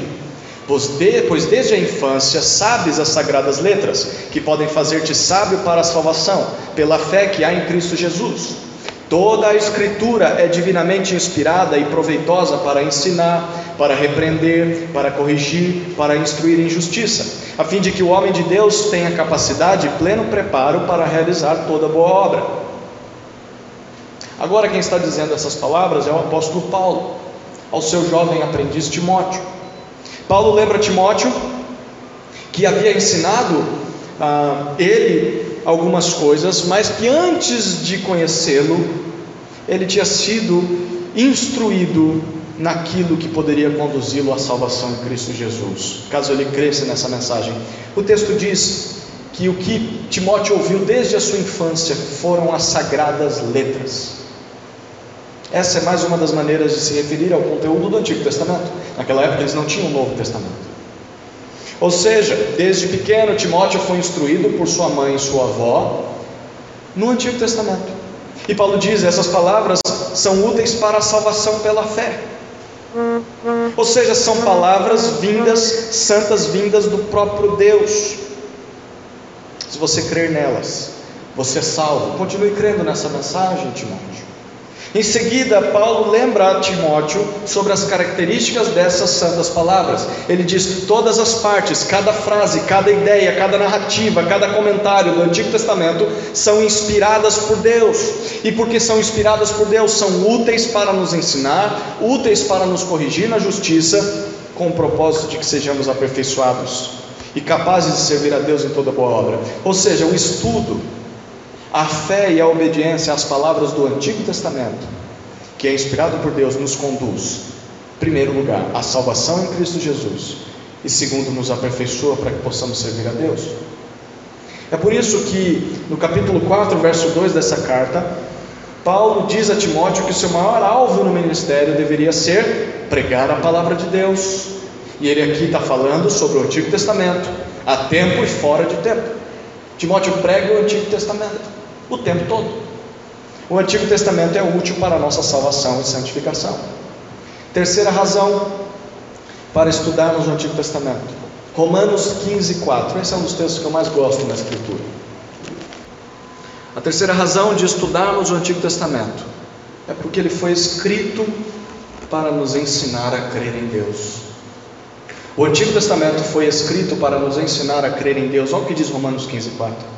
Pois, de, pois desde a infância sabes as sagradas letras, que podem fazer-te sábio para a salvação, pela fé que há em Cristo Jesus. Toda a Escritura é divinamente inspirada e proveitosa para ensinar, para repreender, para corrigir, para instruir em justiça, a fim de que o homem de Deus tenha capacidade e pleno preparo para realizar toda boa obra. Agora, quem está dizendo essas palavras é o apóstolo Paulo, ao seu jovem aprendiz Timóteo. Paulo lembra Timóteo que havia ensinado a ele algumas coisas, mas que antes de conhecê-lo, ele tinha sido instruído naquilo que poderia conduzi-lo à salvação em Cristo Jesus, caso ele cresça nessa mensagem. O texto diz que o que Timóteo ouviu desde a sua infância foram as sagradas letras. Essa é mais uma das maneiras de se referir ao conteúdo do Antigo Testamento. Naquela época eles não tinham o Novo Testamento. Ou seja, desde pequeno Timóteo foi instruído por sua mãe e sua avó no Antigo Testamento. E Paulo diz: essas palavras são úteis para a salvação pela fé. Ou seja, são palavras vindas, santas vindas do próprio Deus. Se você crer nelas, você é salvo. Continue crendo nessa mensagem, Timóteo. Em seguida, Paulo lembra a Timóteo sobre as características dessas santas palavras. Ele diz todas as partes, cada frase, cada ideia, cada narrativa, cada comentário do Antigo Testamento são inspiradas por Deus. E porque são inspiradas por Deus, são úteis para nos ensinar, úteis para nos corrigir na justiça, com o propósito de que sejamos aperfeiçoados e capazes de servir a Deus em toda boa obra. Ou seja, o estudo a fé e a obediência às palavras do Antigo Testamento, que é inspirado por Deus, nos conduz, em primeiro lugar, à salvação em Cristo Jesus, e segundo, nos aperfeiçoa para que possamos servir a Deus. É por isso que no capítulo 4, verso 2 dessa carta, Paulo diz a Timóteo que o seu maior alvo no ministério deveria ser pregar a palavra de Deus. E ele aqui está falando sobre o Antigo Testamento, a tempo e fora de tempo. Timóteo prega o Antigo Testamento o tempo todo. O Antigo Testamento é útil para a nossa salvação e santificação. Terceira razão para estudarmos o Antigo Testamento. Romanos 15, 4. Esse é um dos textos que eu mais gosto na Escritura. A terceira razão de estudarmos o Antigo Testamento é porque ele foi escrito para nos ensinar a crer em Deus. O Antigo Testamento foi escrito para nos ensinar a crer em Deus. Olha o que diz Romanos 15, 4.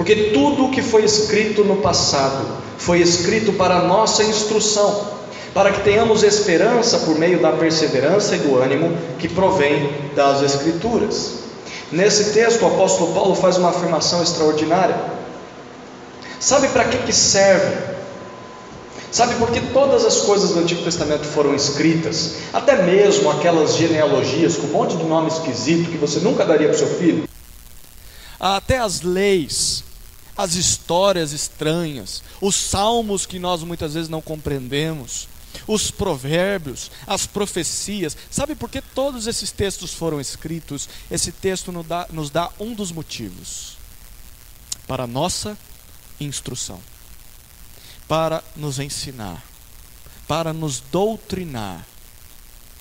Porque tudo o que foi escrito no passado foi escrito para a nossa instrução, para que tenhamos esperança por meio da perseverança e do ânimo que provém das Escrituras. Nesse texto, o apóstolo Paulo faz uma afirmação extraordinária. Sabe para que, que serve? Sabe por que todas as coisas do Antigo Testamento foram escritas? Até mesmo aquelas genealogias com um monte de nome esquisito que você nunca daria para o seu filho? Até as leis as histórias estranhas, os salmos que nós muitas vezes não compreendemos, os provérbios, as profecias. Sabe por que todos esses textos foram escritos? Esse texto nos dá, nos dá um dos motivos para nossa instrução, para nos ensinar, para nos doutrinar.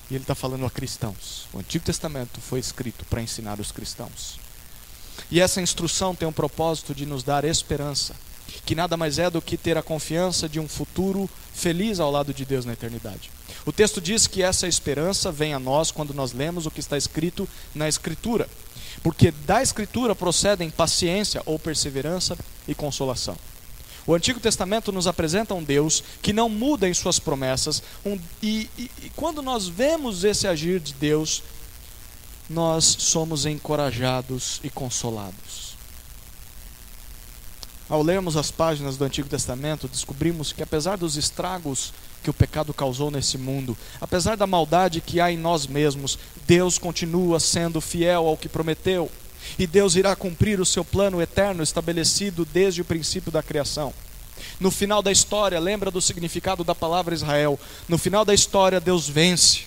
E ele está falando a cristãos. O Antigo Testamento foi escrito para ensinar os cristãos. E essa instrução tem o propósito de nos dar esperança, que nada mais é do que ter a confiança de um futuro feliz ao lado de Deus na eternidade. O texto diz que essa esperança vem a nós quando nós lemos o que está escrito na Escritura, porque da Escritura procedem paciência ou perseverança e consolação. O Antigo Testamento nos apresenta um Deus que não muda em suas promessas, um, e, e, e quando nós vemos esse agir de Deus, nós somos encorajados e consolados. Ao lermos as páginas do Antigo Testamento, descobrimos que, apesar dos estragos que o pecado causou nesse mundo, apesar da maldade que há em nós mesmos, Deus continua sendo fiel ao que prometeu, e Deus irá cumprir o seu plano eterno estabelecido desde o princípio da criação. No final da história, lembra do significado da palavra Israel. No final da história, Deus vence.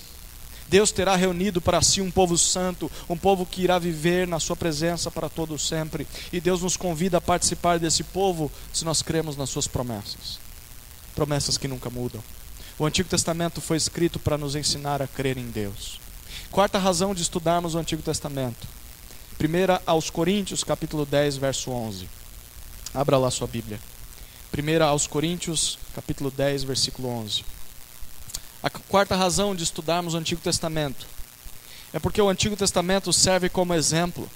Deus terá reunido para si um povo santo, um povo que irá viver na sua presença para todo sempre. E Deus nos convida a participar desse povo se nós cremos nas suas promessas. Promessas que nunca mudam. O Antigo Testamento foi escrito para nos ensinar a crer em Deus. Quarta razão de estudarmos o Antigo Testamento. Primeira aos Coríntios, capítulo 10, verso 11. Abra lá sua Bíblia. Primeira aos Coríntios, capítulo 10, versículo 11. A quarta razão de estudarmos o Antigo Testamento é porque o Antigo Testamento serve como exemplo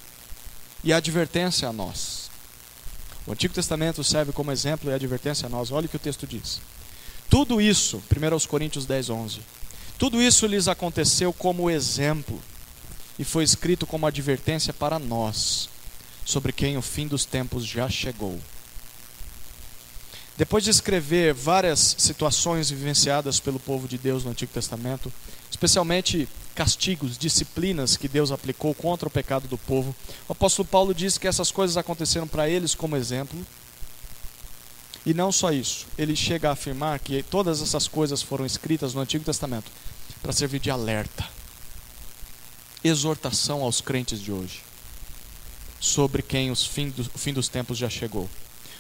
e advertência a nós. O Antigo Testamento serve como exemplo e advertência a nós. Olha o que o texto diz. Tudo isso, 1 Coríntios 10, 11. Tudo isso lhes aconteceu como exemplo e foi escrito como advertência para nós, sobre quem o fim dos tempos já chegou. Depois de escrever várias situações vivenciadas pelo povo de Deus no Antigo Testamento, especialmente castigos, disciplinas que Deus aplicou contra o pecado do povo, o apóstolo Paulo diz que essas coisas aconteceram para eles como exemplo. E não só isso, ele chega a afirmar que todas essas coisas foram escritas no Antigo Testamento para servir de alerta, exortação aos crentes de hoje sobre quem os fim do, o fim dos tempos já chegou.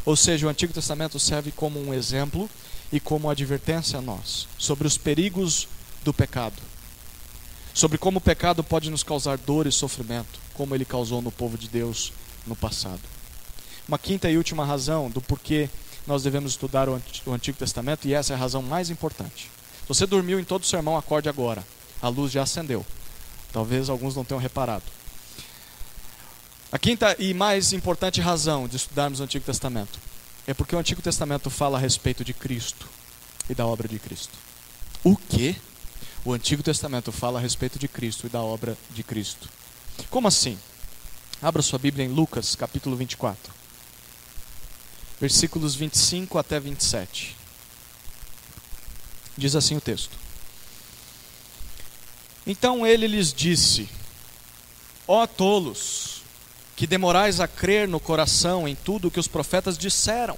Ou seja, o Antigo Testamento serve como um exemplo e como advertência a nós sobre os perigos do pecado, sobre como o pecado pode nos causar dor e sofrimento, como ele causou no povo de Deus no passado. Uma quinta e última razão do porquê nós devemos estudar o Antigo Testamento e essa é a razão mais importante. Você dormiu em todo o sermão, acorde agora. A luz já acendeu. Talvez alguns não tenham reparado. A quinta e mais importante razão de estudarmos o Antigo Testamento é porque o Antigo Testamento fala a respeito de Cristo e da obra de Cristo. O que? O Antigo Testamento fala a respeito de Cristo e da obra de Cristo. Como assim? Abra sua Bíblia em Lucas, capítulo 24, versículos 25 até 27. Diz assim o texto: Então ele lhes disse: Ó tolos, que demorais a crer no coração em tudo o que os profetas disseram.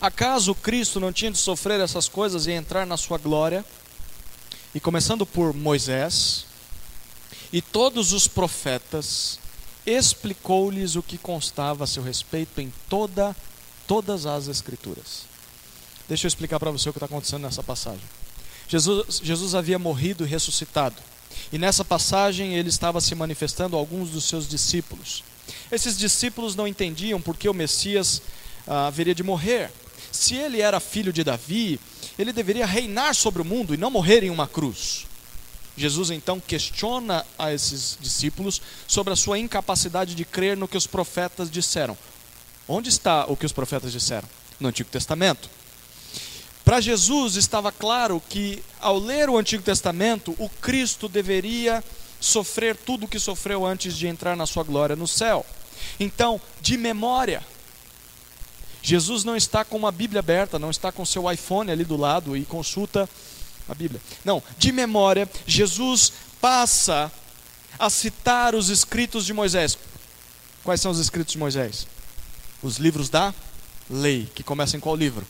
Acaso Cristo não tinha de sofrer essas coisas e entrar na sua glória? E começando por Moisés e todos os profetas, explicou-lhes o que constava a seu respeito em toda, todas as Escrituras. Deixa eu explicar para você o que está acontecendo nessa passagem. Jesus, Jesus havia morrido e ressuscitado. E nessa passagem ele estava se manifestando a alguns dos seus discípulos. Esses discípulos não entendiam por que o Messias ah, haveria de morrer. Se ele era filho de Davi, ele deveria reinar sobre o mundo e não morrer em uma cruz. Jesus então questiona a esses discípulos sobre a sua incapacidade de crer no que os profetas disseram. Onde está o que os profetas disseram? No Antigo Testamento. Para Jesus estava claro que, ao ler o Antigo Testamento, o Cristo deveria sofrer tudo o que sofreu antes de entrar na sua glória no céu. Então, de memória, Jesus não está com uma Bíblia aberta, não está com seu iPhone ali do lado e consulta a Bíblia. Não, de memória, Jesus passa a citar os escritos de Moisés. Quais são os escritos de Moisés? Os livros da lei, que começam em qual livro?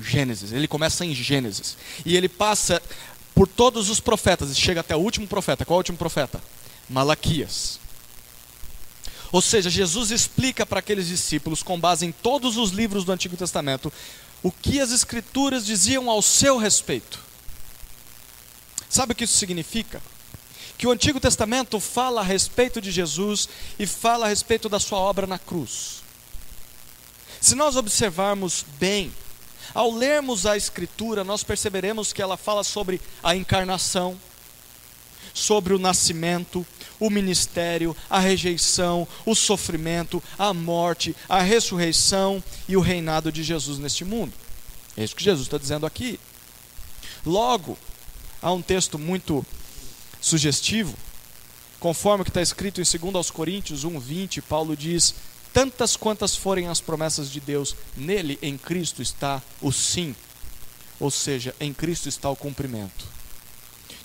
Gênesis. Ele começa em Gênesis. E ele passa por todos os profetas e chega até o último profeta. Qual é o último profeta? Malaquias. Ou seja, Jesus explica para aqueles discípulos, com base em todos os livros do Antigo Testamento, o que as Escrituras diziam ao seu respeito. Sabe o que isso significa? Que o Antigo Testamento fala a respeito de Jesus e fala a respeito da sua obra na cruz. Se nós observarmos bem, ao lermos a Escritura, nós perceberemos que ela fala sobre a encarnação, sobre o nascimento, o ministério, a rejeição, o sofrimento, a morte, a ressurreição e o reinado de Jesus neste mundo. É isso que Jesus está dizendo aqui. Logo, há um texto muito sugestivo, conforme o que está escrito em 2 Coríntios 1,20, Paulo diz: Tantas quantas forem as promessas de Deus, nele, em Cristo, está o sim. Ou seja, em Cristo está o cumprimento.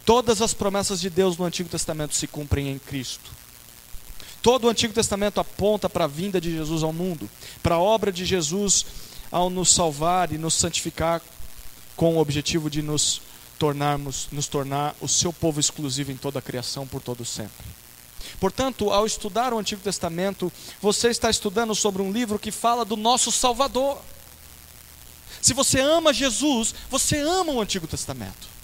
Todas as promessas de Deus no Antigo Testamento se cumprem em Cristo. Todo o Antigo Testamento aponta para a vinda de Jesus ao mundo, para a obra de Jesus ao nos salvar e nos santificar com o objetivo de nos tornarmos, nos tornar o seu povo exclusivo em toda a criação por todo sempre. Portanto, ao estudar o Antigo Testamento, você está estudando sobre um livro que fala do nosso Salvador. Se você ama Jesus, você ama o Antigo Testamento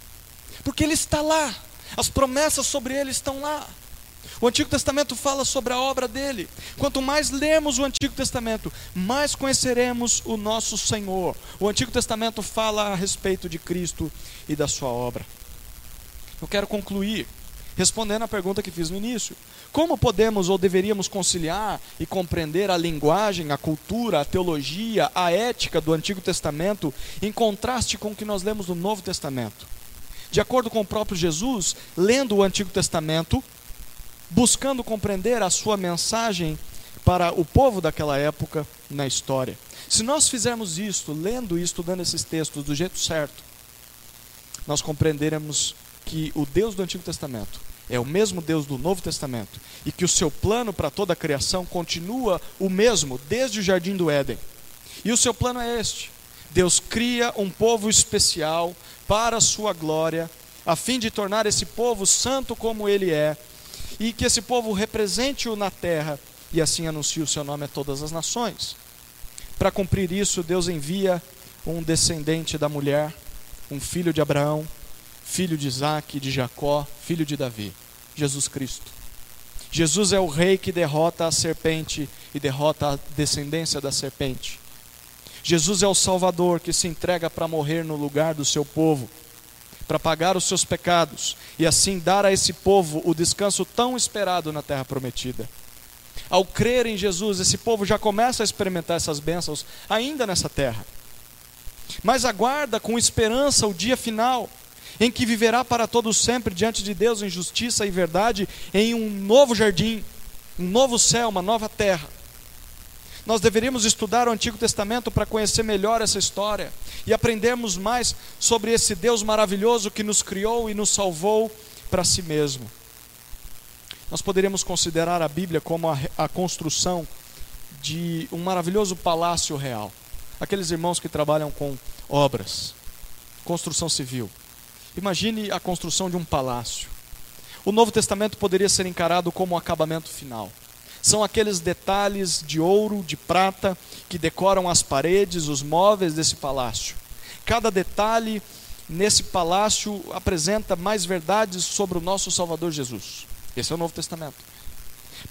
porque ele está lá. As promessas sobre ele estão lá. O Antigo Testamento fala sobre a obra dele. Quanto mais lemos o Antigo Testamento, mais conheceremos o nosso Senhor. O Antigo Testamento fala a respeito de Cristo e da sua obra. Eu quero concluir respondendo à pergunta que fiz no início. Como podemos ou deveríamos conciliar e compreender a linguagem, a cultura, a teologia, a ética do Antigo Testamento em contraste com o que nós lemos no Novo Testamento? De acordo com o próprio Jesus, lendo o Antigo Testamento, buscando compreender a sua mensagem para o povo daquela época na história. Se nós fizermos isto, lendo e estudando esses textos do jeito certo, nós compreenderemos que o Deus do Antigo Testamento é o mesmo Deus do Novo Testamento e que o seu plano para toda a criação continua o mesmo desde o jardim do Éden. E o seu plano é este: Deus cria um povo especial para a sua glória, a fim de tornar esse povo santo como ele é, e que esse povo represente-o na terra, e assim anuncie o seu nome a todas as nações. Para cumprir isso, Deus envia um descendente da mulher, um filho de Abraão, filho de Isaac, de Jacó, filho de Davi, Jesus Cristo. Jesus é o rei que derrota a serpente e derrota a descendência da serpente. Jesus é o Salvador que se entrega para morrer no lugar do seu povo, para pagar os seus pecados e assim dar a esse povo o descanso tão esperado na terra prometida. Ao crer em Jesus, esse povo já começa a experimentar essas bênçãos ainda nessa terra. Mas aguarda com esperança o dia final, em que viverá para todos sempre diante de Deus em justiça e verdade, em um novo jardim, um novo céu, uma nova terra. Nós deveríamos estudar o Antigo Testamento para conhecer melhor essa história e aprendermos mais sobre esse Deus maravilhoso que nos criou e nos salvou para si mesmo. Nós poderíamos considerar a Bíblia como a, a construção de um maravilhoso palácio real. Aqueles irmãos que trabalham com obras, construção civil. Imagine a construção de um palácio. O Novo Testamento poderia ser encarado como o acabamento final. São aqueles detalhes de ouro, de prata, que decoram as paredes, os móveis desse palácio. Cada detalhe nesse palácio apresenta mais verdades sobre o nosso Salvador Jesus. Esse é o Novo Testamento.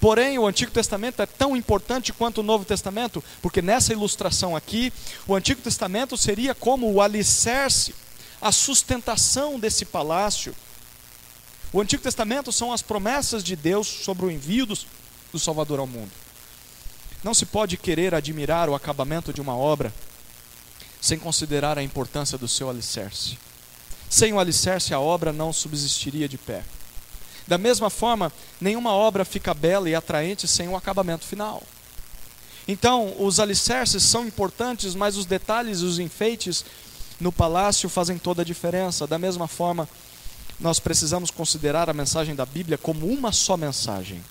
Porém, o Antigo Testamento é tão importante quanto o Novo Testamento, porque nessa ilustração aqui, o Antigo Testamento seria como o alicerce, a sustentação desse palácio. O Antigo Testamento são as promessas de Deus sobre o envio dos do Salvador ao mundo. Não se pode querer admirar o acabamento de uma obra sem considerar a importância do seu alicerce. Sem o alicerce, a obra não subsistiria de pé. Da mesma forma, nenhuma obra fica bela e atraente sem o acabamento final. Então, os alicerces são importantes, mas os detalhes e os enfeites no palácio fazem toda a diferença. Da mesma forma, nós precisamos considerar a mensagem da Bíblia como uma só mensagem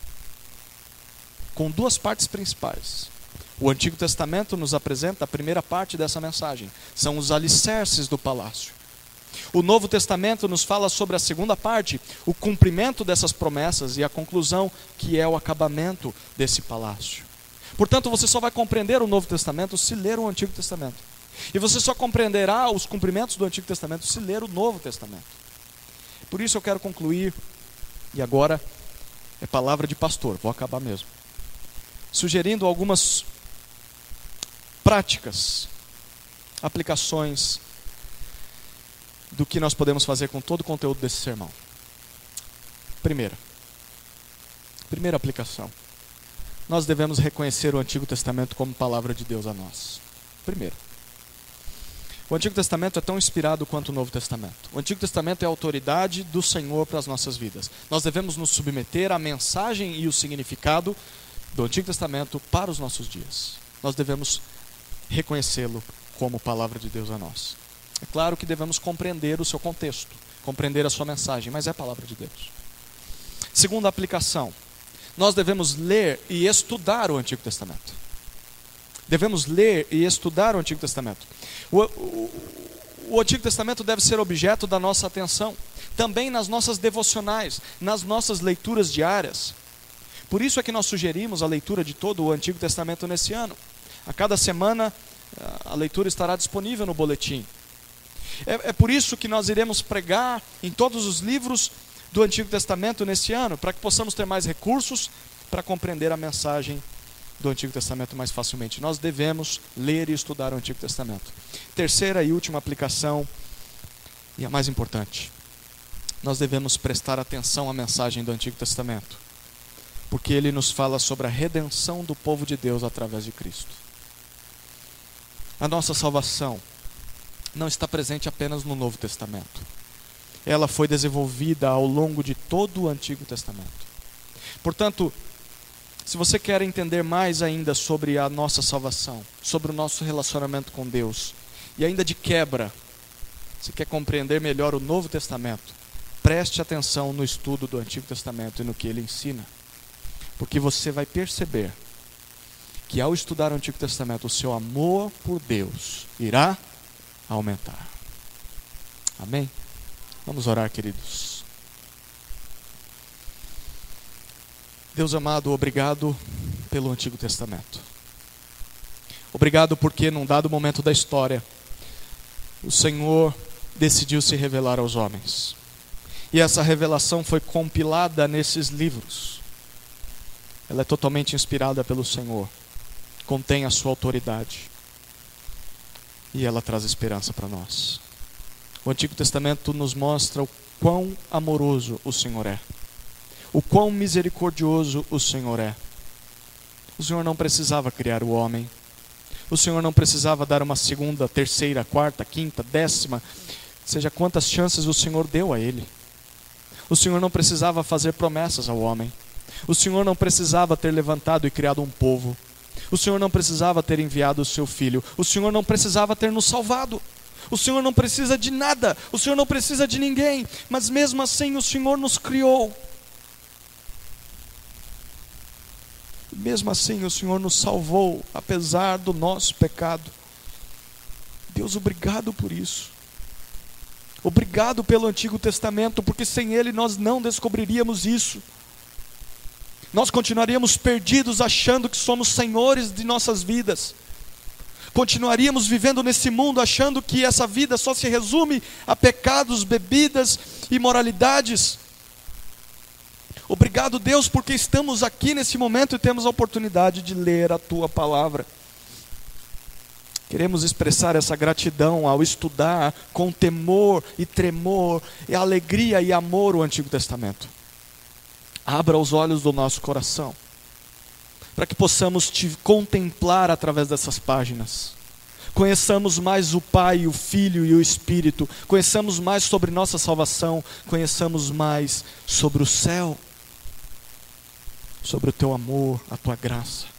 com duas partes principais. O Antigo Testamento nos apresenta a primeira parte dessa mensagem, são os alicerces do palácio. O Novo Testamento nos fala sobre a segunda parte, o cumprimento dessas promessas e a conclusão, que é o acabamento desse palácio. Portanto, você só vai compreender o Novo Testamento se ler o Antigo Testamento. E você só compreenderá os cumprimentos do Antigo Testamento se ler o Novo Testamento. Por isso eu quero concluir, e agora é palavra de pastor, vou acabar mesmo sugerindo algumas práticas, aplicações do que nós podemos fazer com todo o conteúdo desse sermão. Primeira, primeira aplicação. Nós devemos reconhecer o Antigo Testamento como palavra de Deus a nós. Primeiro. O Antigo Testamento é tão inspirado quanto o Novo Testamento. O Antigo Testamento é a autoridade do Senhor para as nossas vidas. Nós devemos nos submeter à mensagem e o significado do Antigo Testamento para os nossos dias. Nós devemos reconhecê-lo como palavra de Deus a nós. É claro que devemos compreender o seu contexto, compreender a sua mensagem, mas é a palavra de Deus. Segunda aplicação, nós devemos ler e estudar o Antigo Testamento. Devemos ler e estudar o Antigo Testamento. O, o, o Antigo Testamento deve ser objeto da nossa atenção, também nas nossas devocionais, nas nossas leituras diárias. Por isso é que nós sugerimos a leitura de todo o Antigo Testamento nesse ano. A cada semana a leitura estará disponível no boletim. É, é por isso que nós iremos pregar em todos os livros do Antigo Testamento nesse ano, para que possamos ter mais recursos para compreender a mensagem do Antigo Testamento mais facilmente. Nós devemos ler e estudar o Antigo Testamento. Terceira e última aplicação, e a mais importante, nós devemos prestar atenção à mensagem do Antigo Testamento porque ele nos fala sobre a redenção do povo de Deus através de Cristo. A nossa salvação não está presente apenas no Novo Testamento. Ela foi desenvolvida ao longo de todo o Antigo Testamento. Portanto, se você quer entender mais ainda sobre a nossa salvação, sobre o nosso relacionamento com Deus, e ainda de quebra, se quer compreender melhor o Novo Testamento, preste atenção no estudo do Antigo Testamento e no que ele ensina. Porque você vai perceber que ao estudar o Antigo Testamento, o seu amor por Deus irá aumentar. Amém? Vamos orar, queridos. Deus amado, obrigado pelo Antigo Testamento. Obrigado porque, num dado momento da história, o Senhor decidiu se revelar aos homens. E essa revelação foi compilada nesses livros ela é totalmente inspirada pelo Senhor, contém a sua autoridade. e ela traz esperança para nós. O Antigo Testamento nos mostra o quão amoroso o Senhor é, o quão misericordioso o Senhor é. O Senhor não precisava criar o homem, o Senhor não precisava dar uma segunda, terceira, quarta, quinta, décima, seja quantas chances o Senhor deu a ele. O Senhor não precisava fazer promessas ao homem. O Senhor não precisava ter levantado e criado um povo. O Senhor não precisava ter enviado o seu filho. O Senhor não precisava ter nos salvado. O Senhor não precisa de nada. O Senhor não precisa de ninguém. Mas mesmo assim, o Senhor nos criou. Mesmo assim, o Senhor nos salvou, apesar do nosso pecado. Deus, obrigado por isso. Obrigado pelo Antigo Testamento, porque sem ele nós não descobriríamos isso. Nós continuaríamos perdidos achando que somos senhores de nossas vidas. Continuaríamos vivendo nesse mundo achando que essa vida só se resume a pecados, bebidas, imoralidades. Obrigado, Deus, porque estamos aqui nesse momento e temos a oportunidade de ler a tua palavra. Queremos expressar essa gratidão ao estudar com temor e tremor, e alegria e amor o Antigo Testamento. Abra os olhos do nosso coração, para que possamos te contemplar através dessas páginas. Conheçamos mais o Pai, o Filho e o Espírito, conheçamos mais sobre nossa salvação, conheçamos mais sobre o céu, sobre o teu amor, a tua graça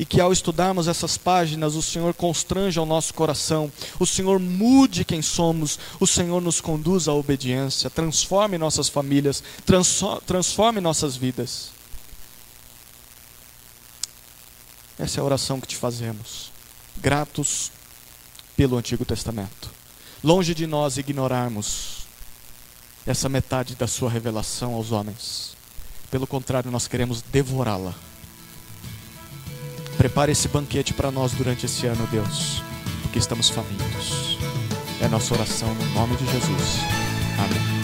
e que ao estudarmos essas páginas, o Senhor constranja o nosso coração, o Senhor mude quem somos, o Senhor nos conduza à obediência, transforme nossas famílias, transforme nossas vidas. Essa é a oração que te fazemos, gratos pelo Antigo Testamento. Longe de nós ignorarmos essa metade da sua revelação aos homens. Pelo contrário, nós queremos devorá-la Prepare esse banquete para nós durante esse ano, Deus, porque estamos famintos. É nossa oração no nome de Jesus. Amém.